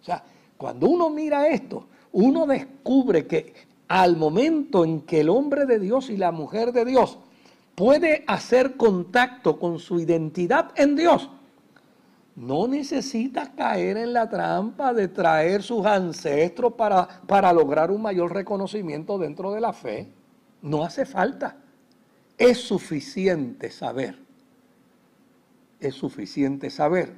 Speaker 1: O sea, cuando uno mira esto, uno descubre que al momento en que el hombre de Dios y la mujer de Dios puede hacer contacto con su identidad en Dios, no necesita caer en la trampa de traer sus ancestros para, para lograr un mayor reconocimiento dentro de la fe. No hace falta. Es suficiente saber, es suficiente saber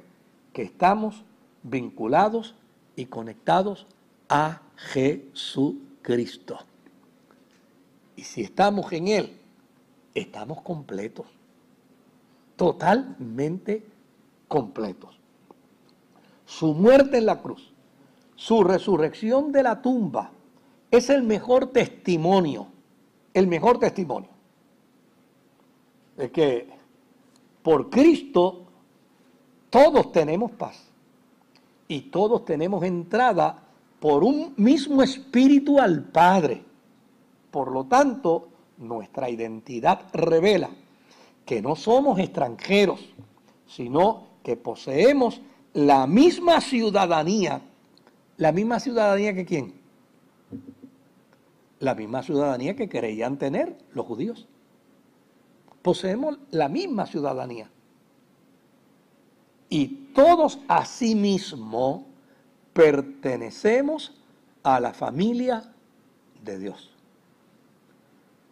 Speaker 1: que estamos vinculados y conectados a Jesucristo. Y si estamos en Él, estamos completos, totalmente completos. Su muerte en la cruz, su resurrección de la tumba, es el mejor testimonio, el mejor testimonio de que por Cristo todos tenemos paz y todos tenemos entrada por un mismo espíritu al Padre. Por lo tanto, nuestra identidad revela que no somos extranjeros, sino que poseemos la misma ciudadanía. ¿La misma ciudadanía que quién? La misma ciudadanía que creían tener los judíos. Poseemos la misma ciudadanía. Y todos asimismo pertenecemos a la familia de Dios.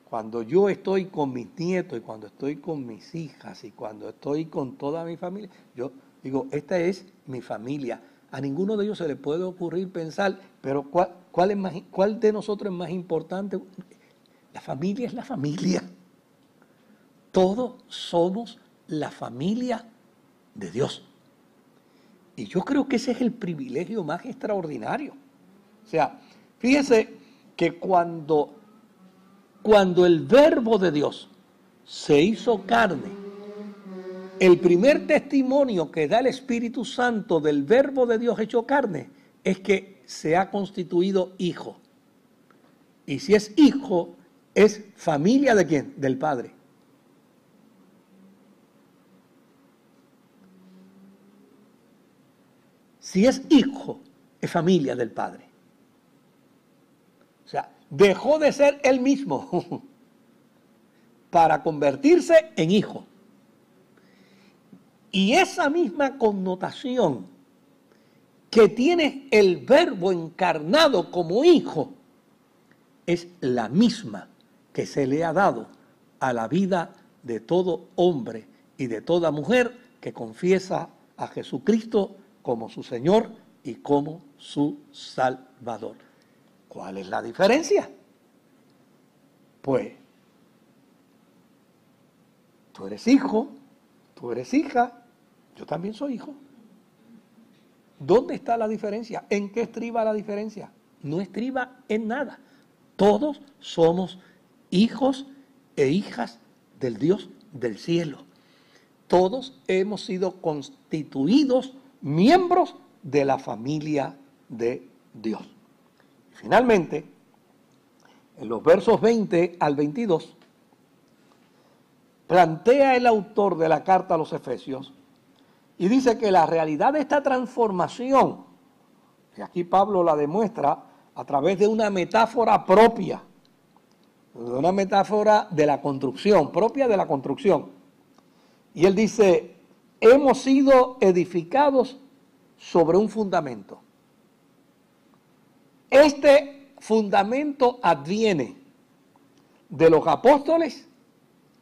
Speaker 1: Cuando yo estoy con mis nietos y cuando estoy con mis hijas y cuando estoy con toda mi familia, yo digo, esta es mi familia. A ninguno de ellos se le puede ocurrir pensar, pero ¿cuál, cuál, de nosotros es más importante? La familia es la familia. Todos somos la familia de Dios. Y yo creo que ese es el privilegio más extraordinario. O sea, fíjese que cuando cuando el verbo de Dios se hizo carne, el primer testimonio que da el Espíritu Santo del verbo de Dios hecho carne es que se ha constituido hijo. Y si es hijo, es familia de quién? Del Padre. Si es hijo, es familia del Padre dejó de ser él mismo para convertirse en hijo. Y esa misma connotación que tiene el verbo encarnado como hijo es la misma que se le ha dado a la vida de todo hombre y de toda mujer que confiesa a Jesucristo como su Señor y como su Salvador. ¿Cuál es la diferencia? Pues, tú eres hijo, tú eres hija, yo también soy hijo. ¿Dónde está la diferencia? ¿En qué estriba la diferencia? No estriba en nada. Todos somos hijos e hijas del Dios del cielo. Todos hemos sido constituidos miembros de la familia de Dios. Finalmente, en los versos 20 al 22, plantea el autor de la carta a los Efesios y dice que la realidad de esta transformación, y aquí Pablo la demuestra a través de una metáfora propia, de una metáfora de la construcción, propia de la construcción. Y él dice, hemos sido edificados sobre un fundamento. Este fundamento adviene de los apóstoles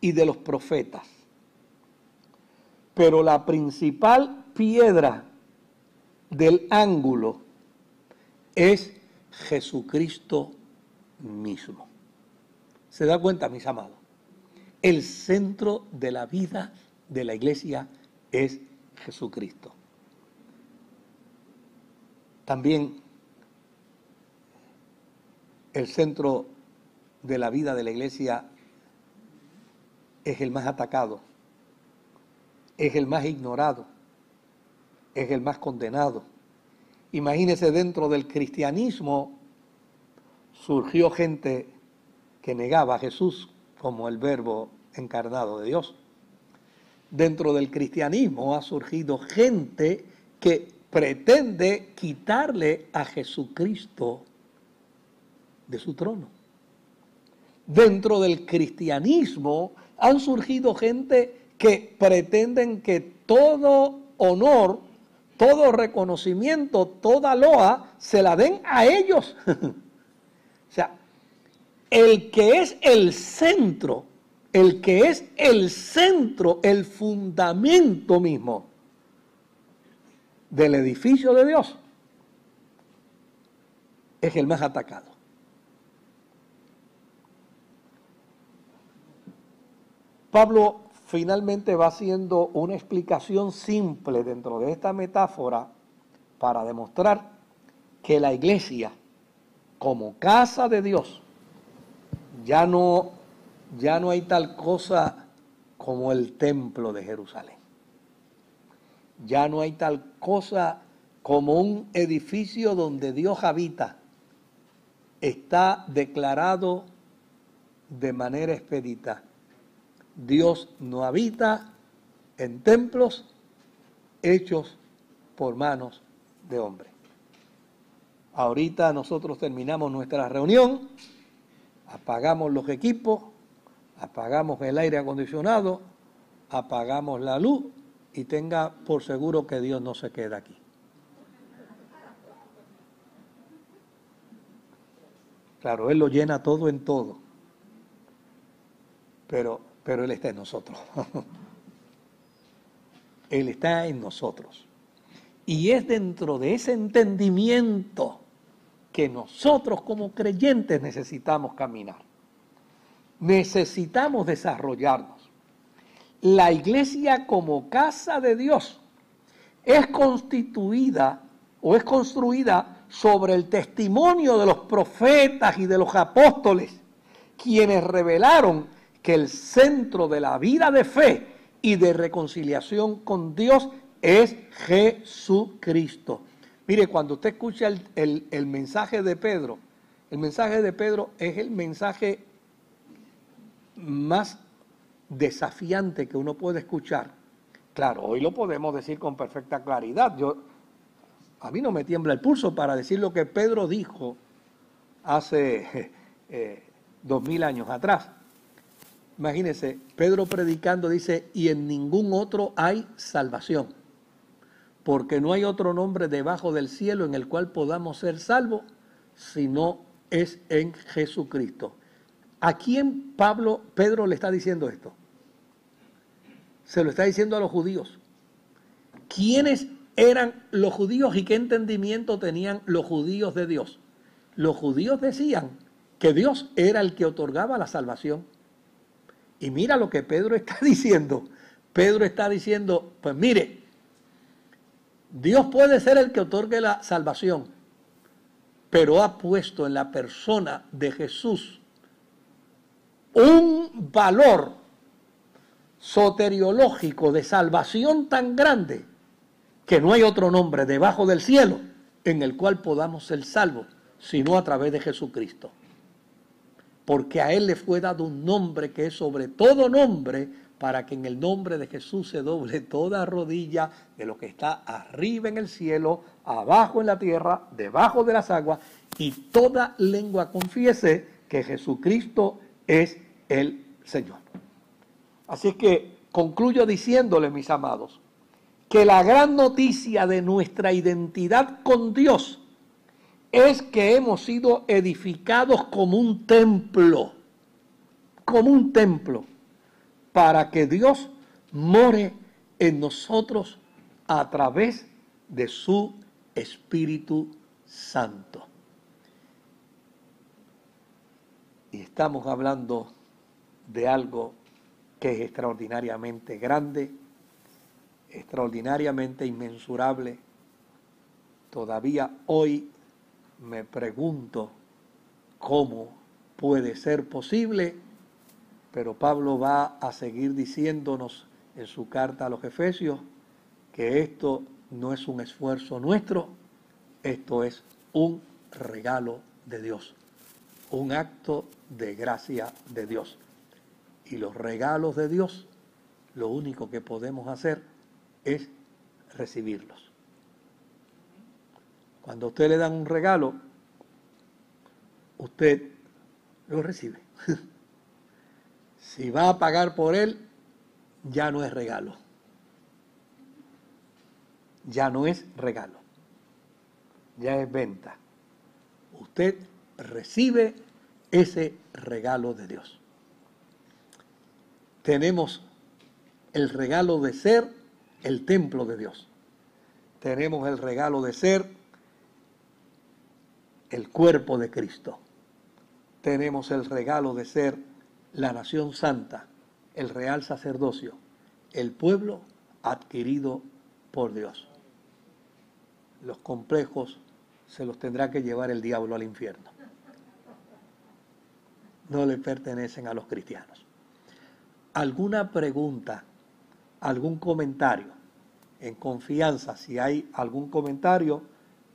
Speaker 1: y de los profetas. Pero la principal piedra del ángulo es Jesucristo mismo. ¿Se da cuenta, mis amados? El centro de la vida de la iglesia es Jesucristo. También el centro de la vida de la iglesia es el más atacado, es el más ignorado, es el más condenado. Imagínese dentro del cristianismo surgió gente que negaba a Jesús como el verbo encarnado de Dios. Dentro del cristianismo ha surgido gente que pretende quitarle a Jesucristo de su trono. Dentro del cristianismo han surgido gente que pretenden que todo honor, todo reconocimiento, toda loa se la den a ellos. o sea, el que es el centro, el que es el centro, el fundamento mismo del edificio de Dios, es el más atacado. Pablo finalmente va haciendo una explicación simple dentro de esta metáfora para demostrar que la iglesia, como casa de Dios, ya no, ya no hay tal cosa como el templo de Jerusalén. Ya no hay tal cosa como un edificio donde Dios habita. Está declarado de manera expedita Dios no habita en templos hechos por manos de hombre. Ahorita nosotros terminamos nuestra reunión, apagamos los equipos, apagamos el aire acondicionado, apagamos la luz y tenga por seguro que Dios no se queda aquí. Claro, Él lo llena todo en todo. Pero pero Él está en nosotros. Él está en nosotros. Y es dentro de ese entendimiento que nosotros como creyentes necesitamos caminar. Necesitamos desarrollarnos. La iglesia como casa de Dios es constituida o es construida sobre el testimonio de los profetas y de los apóstoles, quienes revelaron que el centro de la vida de fe y de reconciliación con Dios es Jesucristo. Mire, cuando usted escucha el, mensaje de Pedro, el mensaje de Pedro es el mensaje más desafiante que uno puede escuchar. Claro, hoy lo podemos decir con perfecta claridad. Yo, a mí no me tiembla el pulso para decir lo que Pedro dijo hace eh, dos mil años atrás. Imagínense, Pedro predicando dice, y en ningún otro hay salvación, porque no hay otro nombre debajo del cielo en el cual podamos ser salvos, sino es en Jesucristo. ¿A quién Pablo, Pedro le está diciendo esto? Se lo está diciendo a los judíos. ¿Quiénes eran los judíos y qué entendimiento tenían los judíos de Dios? Los judíos decían que Dios era el que otorgaba la salvación. Y mira lo que Pedro está diciendo. Pedro está diciendo, pues mire, Dios puede ser el que otorgue la salvación, pero ha puesto en la persona de Jesús un valor soteriológico de salvación tan grande que no hay otro nombre debajo del cielo en el cual podamos ser salvos, sino a través de Jesucristo. Porque a Él le fue dado un nombre que es sobre todo nombre, para que en el nombre de Jesús se doble toda rodilla de lo que está arriba en el cielo, abajo en la tierra, debajo de las aguas, y toda lengua confiese que Jesucristo es el Señor. Así que concluyo diciéndole, mis amados, que la gran noticia de nuestra identidad con Dios es que hemos sido edificados como un templo, como un templo, para que Dios more en nosotros a través de su Espíritu Santo. Y estamos hablando de algo que es extraordinariamente grande, extraordinariamente inmensurable. Todavía hoy me pregunto cómo puede ser posible, pero Pablo va a seguir diciéndonos en su carta a los Efesios que esto no es un esfuerzo nuestro, esto es un regalo de Dios, un acto de gracia de Dios. Y los regalos de Dios, lo único que podemos hacer es recibirlos. Cuando a usted le dan un regalo, usted lo recibe. si va a pagar por él, ya no es regalo. Ya no es regalo. Ya es venta. Usted recibe ese regalo de Dios. Tenemos el regalo de ser el templo de Dios. Tenemos el regalo de ser el cuerpo de Cristo. Tenemos el regalo de ser la nación santa, el real sacerdocio, el pueblo adquirido por Dios. Los complejos se los tendrá que llevar el diablo al infierno. No le pertenecen a los cristianos. ¿Alguna pregunta algún comentario, en confianza, si hay algún comentario,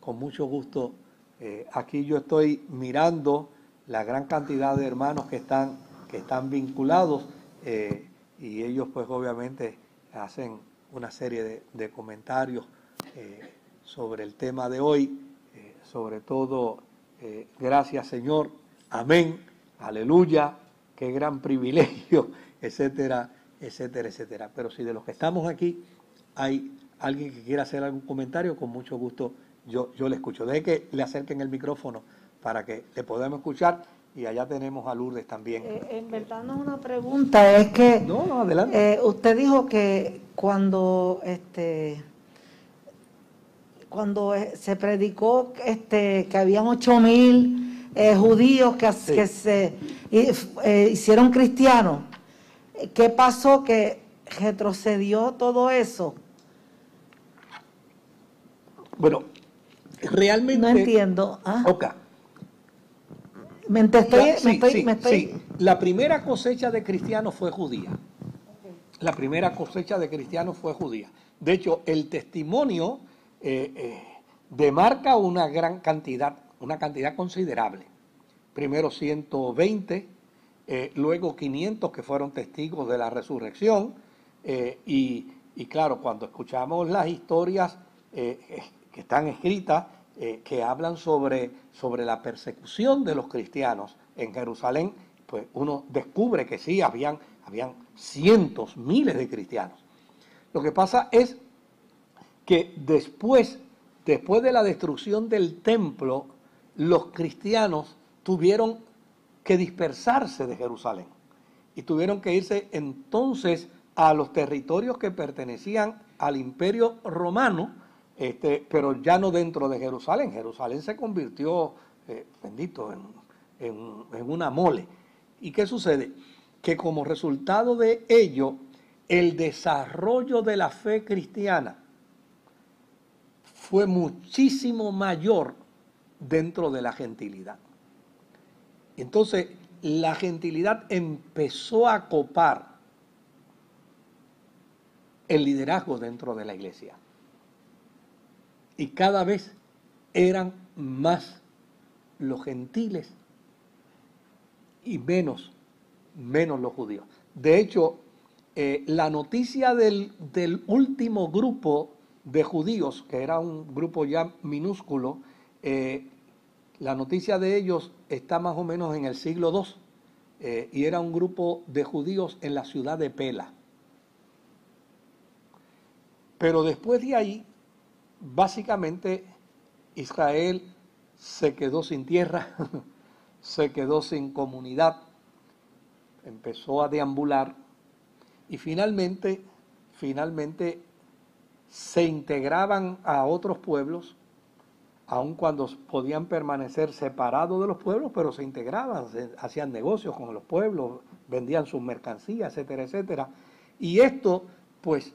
Speaker 1: con mucho gusto. Eh, aquí yo estoy mirando la gran cantidad de hermanos que están, que están vinculados eh, y ellos pues obviamente hacen una serie de, comentarios eh, sobre el tema de hoy, sobre todo, gracias Señor, amén, aleluya, qué gran privilegio, etcétera, etcétera, etcétera. Pero si de los que estamos aquí hay alguien que quiera hacer algún comentario, con mucho gusto yo, yo le escucho. Deje que le acerquen el micrófono para que le podamos escuchar y allá tenemos a Lourdes también.
Speaker 2: Eh, en verdad no es una pregunta, es que
Speaker 1: no, no, adelante.
Speaker 2: Eh, usted dijo que cuando este cuando eh, se predicó este que habían ocho mil judíos que, que se hicieron cristianos, ¿Qué pasó que retrocedió todo eso?
Speaker 1: Bueno, realmente...
Speaker 2: No entiendo.
Speaker 1: ¿ah? Ok.
Speaker 2: Me, estoy,
Speaker 1: sí, La primera cosecha de cristianos fue judía. La primera cosecha de cristianos fue judía. De hecho, el testimonio eh, eh, demarca una gran cantidad, una cantidad considerable. Primero 120, eh, luego 500 que fueron testigos de la resurrección, eh, y, claro, cuando escuchamos las historias eh, que están escritas, que hablan sobre, sobre la persecución de los cristianos en Jerusalén, pues uno descubre que sí, habían, habían cientos, miles de cristianos. Lo que pasa es que después, después de la destrucción del templo, los cristianos tuvieron que dispersarse de Jerusalén y tuvieron que irse entonces a los territorios que pertenecían al imperio romano, este, pero ya no dentro de Jerusalén. Jerusalén se convirtió, eh, bendito, en, en una mole. ¿Y qué sucede? Que como resultado de ello, el desarrollo de la fe cristiana fue muchísimo mayor dentro de la gentilidad. Entonces, la gentilidad empezó a copar el liderazgo dentro de la iglesia. Y cada vez eran más los gentiles y menos, menos los judíos. De hecho, eh, la noticia del, último grupo de judíos, que era un grupo ya minúsculo, eh, la noticia de ellos está más o menos en el siglo II eh, y era un grupo de judíos en la ciudad de Pela. Pero después de ahí, básicamente Israel se quedó sin tierra, se quedó sin comunidad, empezó a deambular y finalmente, finalmente se integraban a otros pueblos aun cuando podían permanecer separados de los pueblos, pero se integraban, hacían negocios con los pueblos, vendían sus mercancías, etcétera, etcétera. Y esto, pues,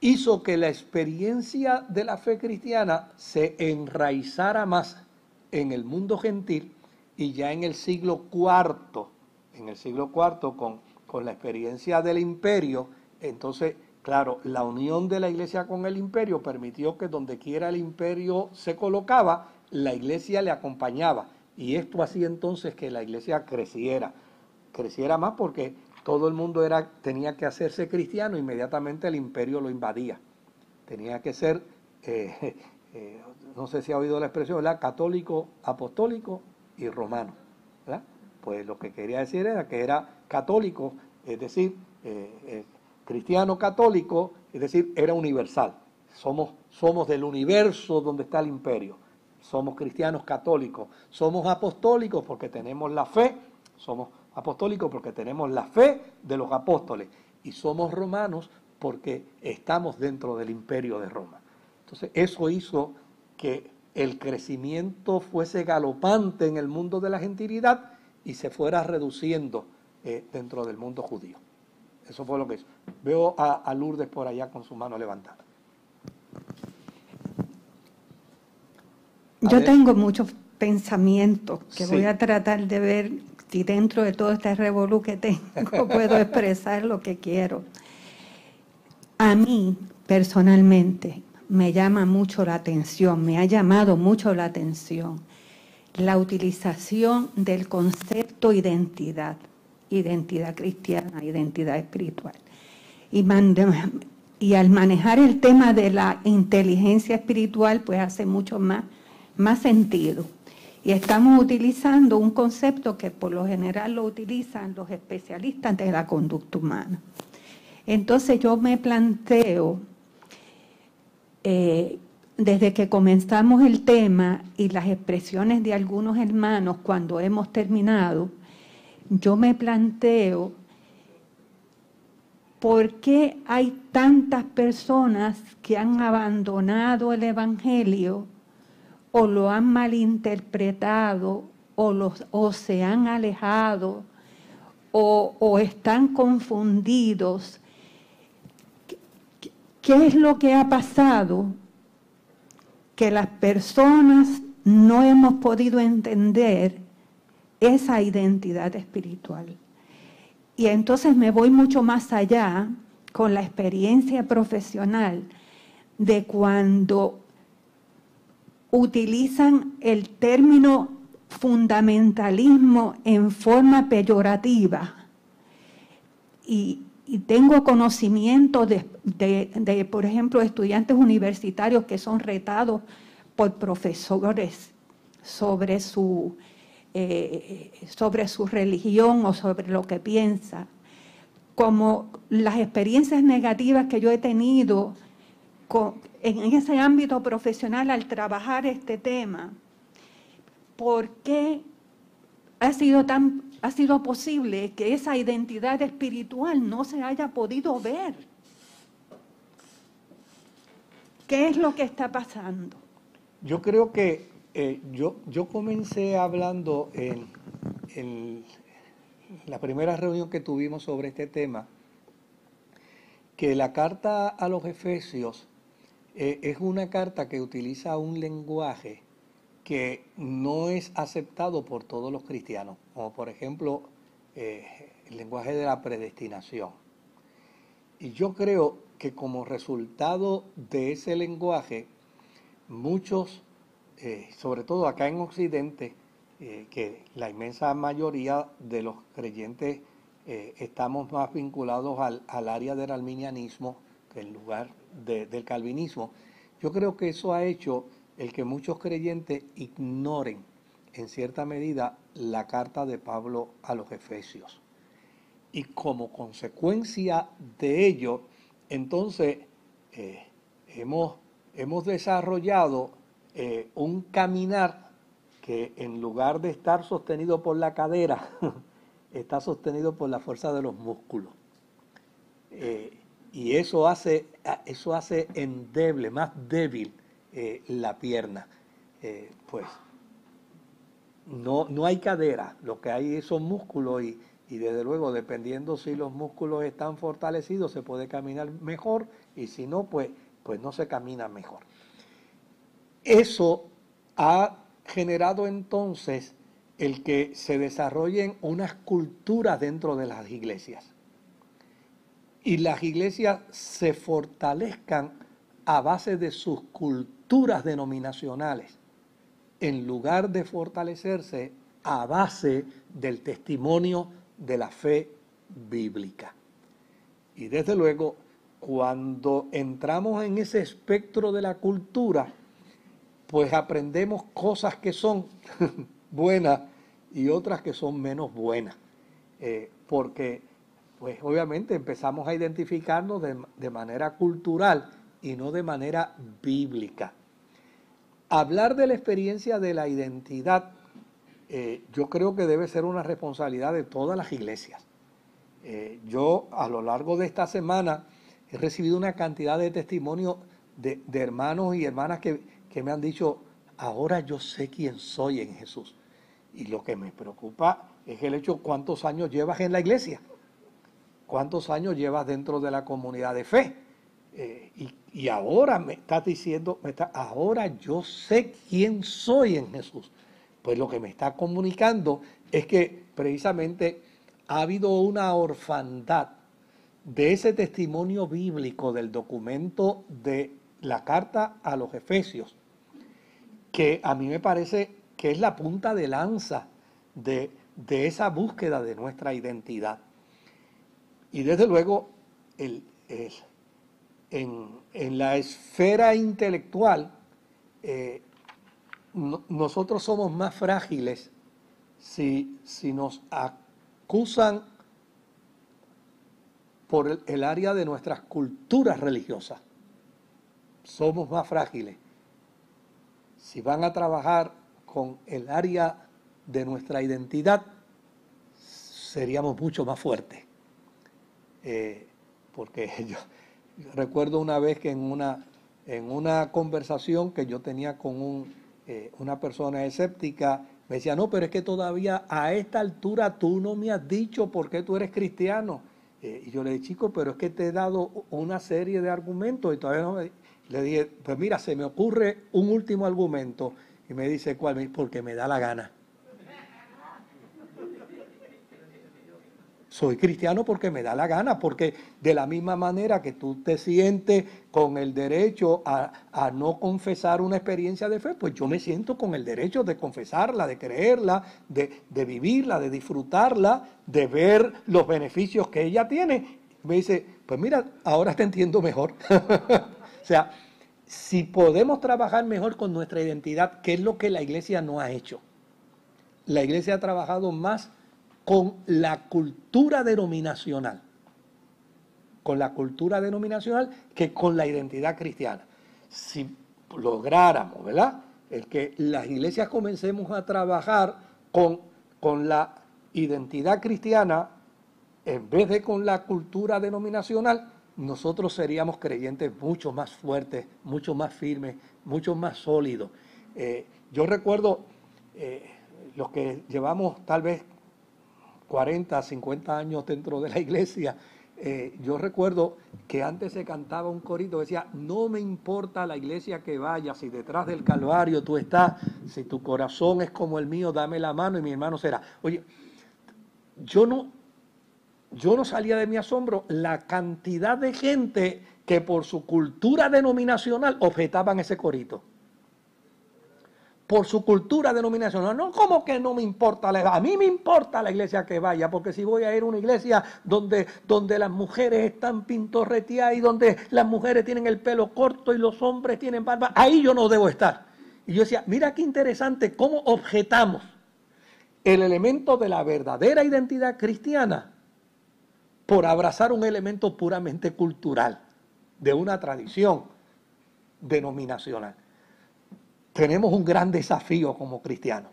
Speaker 1: hizo que la experiencia de la fe cristiana se enraizara más en el mundo gentil y ya en el siglo IV, en el siglo IV con, con la experiencia del imperio, entonces, claro, la unión de la iglesia con el imperio permitió que donde quiera el imperio se colocaba, la iglesia le acompañaba. Y esto hacía entonces que la iglesia creciera, creciera más porque todo el mundo era, tenía que hacerse cristiano, inmediatamente el imperio lo invadía. Tenía que ser, eh, eh, no sé si ha oído la expresión, ¿verdad? católico, apostólico y romano. Pues lo que quería decir era que era católico, es decir, eh, cristiano católico, es decir, era universal. Somos, somos del universo donde está el imperio. Somos cristianos católicos. Somos apostólicos porque tenemos la fe. Somos apostólico porque tenemos la fe de los apóstoles y somos romanos porque estamos dentro del imperio de Roma. Entonces eso hizo que el crecimiento fuese galopante en el mundo de la gentilidad y se fuera reduciendo eh, dentro del mundo judío. Eso fue lo que hizo. Veo a, Lourdes por allá con su mano levantada.
Speaker 3: Yo tengo muchos pensamientos que voy a tratar de ver si dentro de todo este revolú que tengo puedo expresar lo que quiero. A mí, personalmente, me llama mucho la atención, me ha llamado mucho la atención la utilización del concepto identidad, identidad cristiana, identidad espiritual. Y, al manejar el tema de la inteligencia espiritual, pues hace mucho más, más sentido. Y estamos utilizando un concepto que por lo general lo utilizan los especialistas de la conducta humana. Entonces yo me planteo, eh, desde que comenzamos el tema y las expresiones de algunos hermanos cuando hemos terminado, yo me planteo por qué hay tantas personas que han abandonado el Evangelio o lo han malinterpretado o, los, o se han alejado o, o están confundidos. ¿Qué es lo que ha pasado? Que las personas no hemos podido entender esa identidad espiritual. Y entonces me voy mucho más allá con la experiencia profesional de cuando utilizan el término fundamentalismo en forma peyorativa. Y, tengo conocimiento de, por ejemplo, estudiantes universitarios que son retados por profesores sobre su, eh, sobre su religión o sobre lo que piensa. Como las experiencias negativas que yo he tenido en ese ámbito profesional al trabajar este tema, ¿por qué ha sido, tan, ha sido posible que esa identidad espiritual no se haya podido ver? ¿Qué es lo que está pasando?
Speaker 1: Yo creo que eh, yo, comencé hablando en, en la primera reunión que tuvimos sobre este tema, que la carta a los Efesios eh, es una carta que utiliza un lenguaje que no es aceptado por todos los cristianos, como por ejemplo eh, el lenguaje de la predestinación. Y yo creo que como resultado de ese lenguaje, muchos, eh, sobre todo acá en Occidente, que la inmensa mayoría de los creyentes estamos más vinculados al, al área del arminianismo que en lugar del calvinismo. Yo creo que eso ha hecho el que muchos creyentes ignoren en cierta medida la carta de Pablo a los Efesios. Y como consecuencia de ello, entonces eh, hemos, hemos, desarrollado eh, un caminar que en lugar de estar sostenido por la cadera, está sostenido por la fuerza de los músculos. Eh, y eso hace, eso hace endeble, más débil eh, la pierna. pues no, no hay cadera, lo que hay son músculos y, y desde luego dependiendo si los músculos están fortalecidos se puede caminar mejor y si no, pues, pues no se camina mejor. Eso ha generado entonces el que se desarrollen unas culturas dentro de las iglesias y las iglesias se fortalezcan a base de sus culturas denominacionales, en lugar de fortalecerse a base del testimonio de la fe bíblica. Y desde luego, cuando entramos en ese espectro de la cultura, pues aprendemos cosas que son buenas y otras que son menos buenas. Eh, porque, pues obviamente empezamos a identificarnos de, manera cultural y no de manera bíblica. Hablar de la experiencia de la identidad, eh, yo creo que debe ser una responsabilidad de todas las iglesias. Eh, yo a lo largo de esta semana he recibido una cantidad de testimonios de, hermanos y hermanas que, que me han dicho, ahora yo sé quién soy en Jesús. Y lo que me preocupa es el hecho cuántos años llevas en la iglesia, cuántos años llevas dentro de la comunidad de fe. Eh, y, ahora me estás diciendo, me está, ahora yo sé quién soy en Jesús. Pues lo que me está comunicando es que precisamente ha habido una orfandad de ese testimonio bíblico del documento de la carta a los Efesios, que a mí me parece que es la punta de lanza de, esa búsqueda de nuestra identidad. Y desde luego, el, en, la esfera intelectual, eh, nosotros somos más frágiles si, si nos acusan por el, área de nuestras culturas religiosas. Somos más frágiles. Si van a trabajar con el área de nuestra identidad, seríamos mucho más fuertes. Eh, porque yo, recuerdo una vez que en una, en una conversación que yo tenía con un, eh, una persona escéptica, me decía, no, pero es que todavía a esta altura tú no me has dicho por qué tú eres cristiano. Eh, y yo le dije, chico, pero es que te he dado una serie de argumentos y todavía no me... Le dije, pues mira, se me ocurre un último argumento. Y me dice, ¿cuál? Porque me da la gana. Soy cristiano porque me da la gana, porque de la misma manera que tú te sientes con el derecho a, no confesar una experiencia de fe, pues yo me siento con el derecho de confesarla, de creerla, de, de vivirla, de disfrutarla, de ver los beneficios que ella tiene. Me dice, pues mira, ahora te entiendo mejor. o sea, si podemos trabajar mejor con nuestra identidad, ¿qué es lo que la iglesia no ha hecho? La iglesia ha trabajado más con la cultura denominacional, con la cultura denominacional que con la identidad cristiana. Si lográramos, ¿verdad? El que las iglesias comencemos a trabajar con, con la identidad cristiana en vez de con la cultura denominacional, nosotros seríamos creyentes mucho más fuertes, mucho más firmes, mucho más sólidos. Eh, yo recuerdo eh, los que llevamos tal vez 40, 50 años dentro de la iglesia, eh, yo recuerdo que antes se cantaba un corito decía, no me importa la iglesia que vaya, si detrás del Calvario tú estás, si tu corazón es como el mío, dame la mano y mi hermano será. Oye, yo no, yo no salía de mi asombro la cantidad de gente que por su cultura denominacional objetaban ese corito. Por su cultura denominacional. No como que no me importa la A mí me importa la iglesia que vaya, porque si voy a ir a una iglesia donde, donde las mujeres están pintorreteadas y donde las mujeres tienen el pelo corto y los hombres tienen barba, ahí yo no debo estar. Y yo decía, mira qué interesante cómo objetamos el elemento de la verdadera identidad cristiana por abrazar un elemento puramente cultural, de una tradición denominacional. Tenemos un gran desafío como cristianos.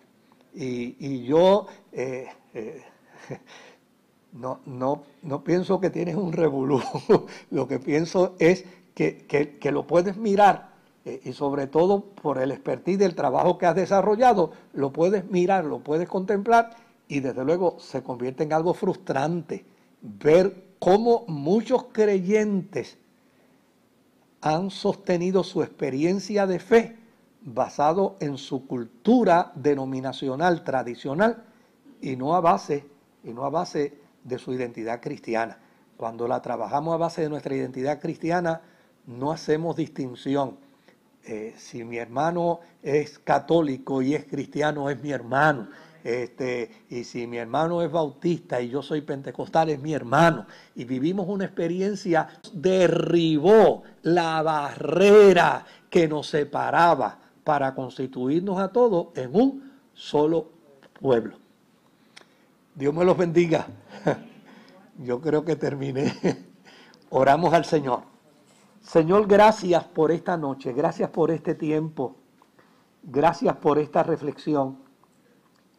Speaker 1: Y, yo eh, eh, no, no, no, pienso que tienes un revolú. Lo que pienso es que, que, lo puedes mirar eh, y sobre todo por el expertise del trabajo que has desarrollado, lo puedes mirar, lo puedes contemplar y desde luego se convierte en algo frustrante ver cómo muchos creyentes han sostenido su experiencia de fe basado en su cultura denominacional tradicional y no a base y no a base de su identidad cristiana. Cuando la trabajamos a base de nuestra identidad cristiana, no hacemos distinción. Eh, si mi hermano es católico y es cristiano, es mi hermano. Este, y si mi hermano es bautista y yo soy pentecostal, es mi hermano. Y vivimos una experiencia, derribó la barrera que nos separaba para constituirnos a todos en un solo pueblo. Dios me los bendiga. Yo creo que terminé. Oramos al Señor. Señor, gracias por esta noche, gracias por este tiempo, gracias por esta reflexión,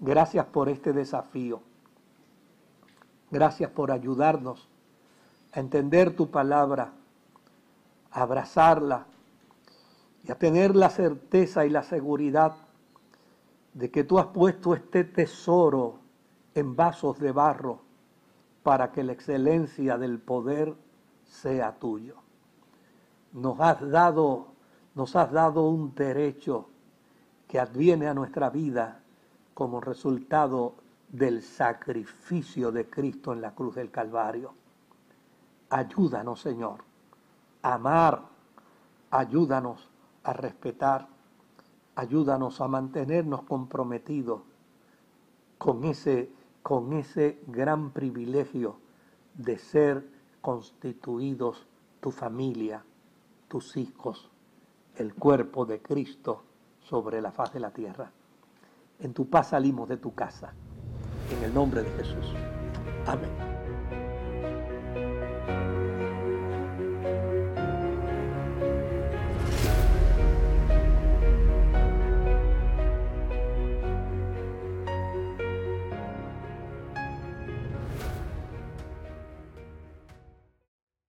Speaker 1: gracias por este desafío, gracias por ayudarnos a entender tu palabra, a abrazarla y a tener la certeza y la seguridad de que tú has puesto este tesoro en vasos de barro para que la excelencia del poder sea tuyo. Nos has dado, nos has dado un derecho que adviene a nuestra vida como resultado del sacrificio de Cristo en la cruz del Calvario. Ayúdanos, Señor, a amar, ayúdanos a respetar, ayúdanos a mantenernos comprometidos con ese con ese gran privilegio de ser constituidos tu familia, tus hijos, el cuerpo de Cristo sobre la faz de la tierra. En tu paz salimos de tu casa. En el nombre de Jesús. Amén.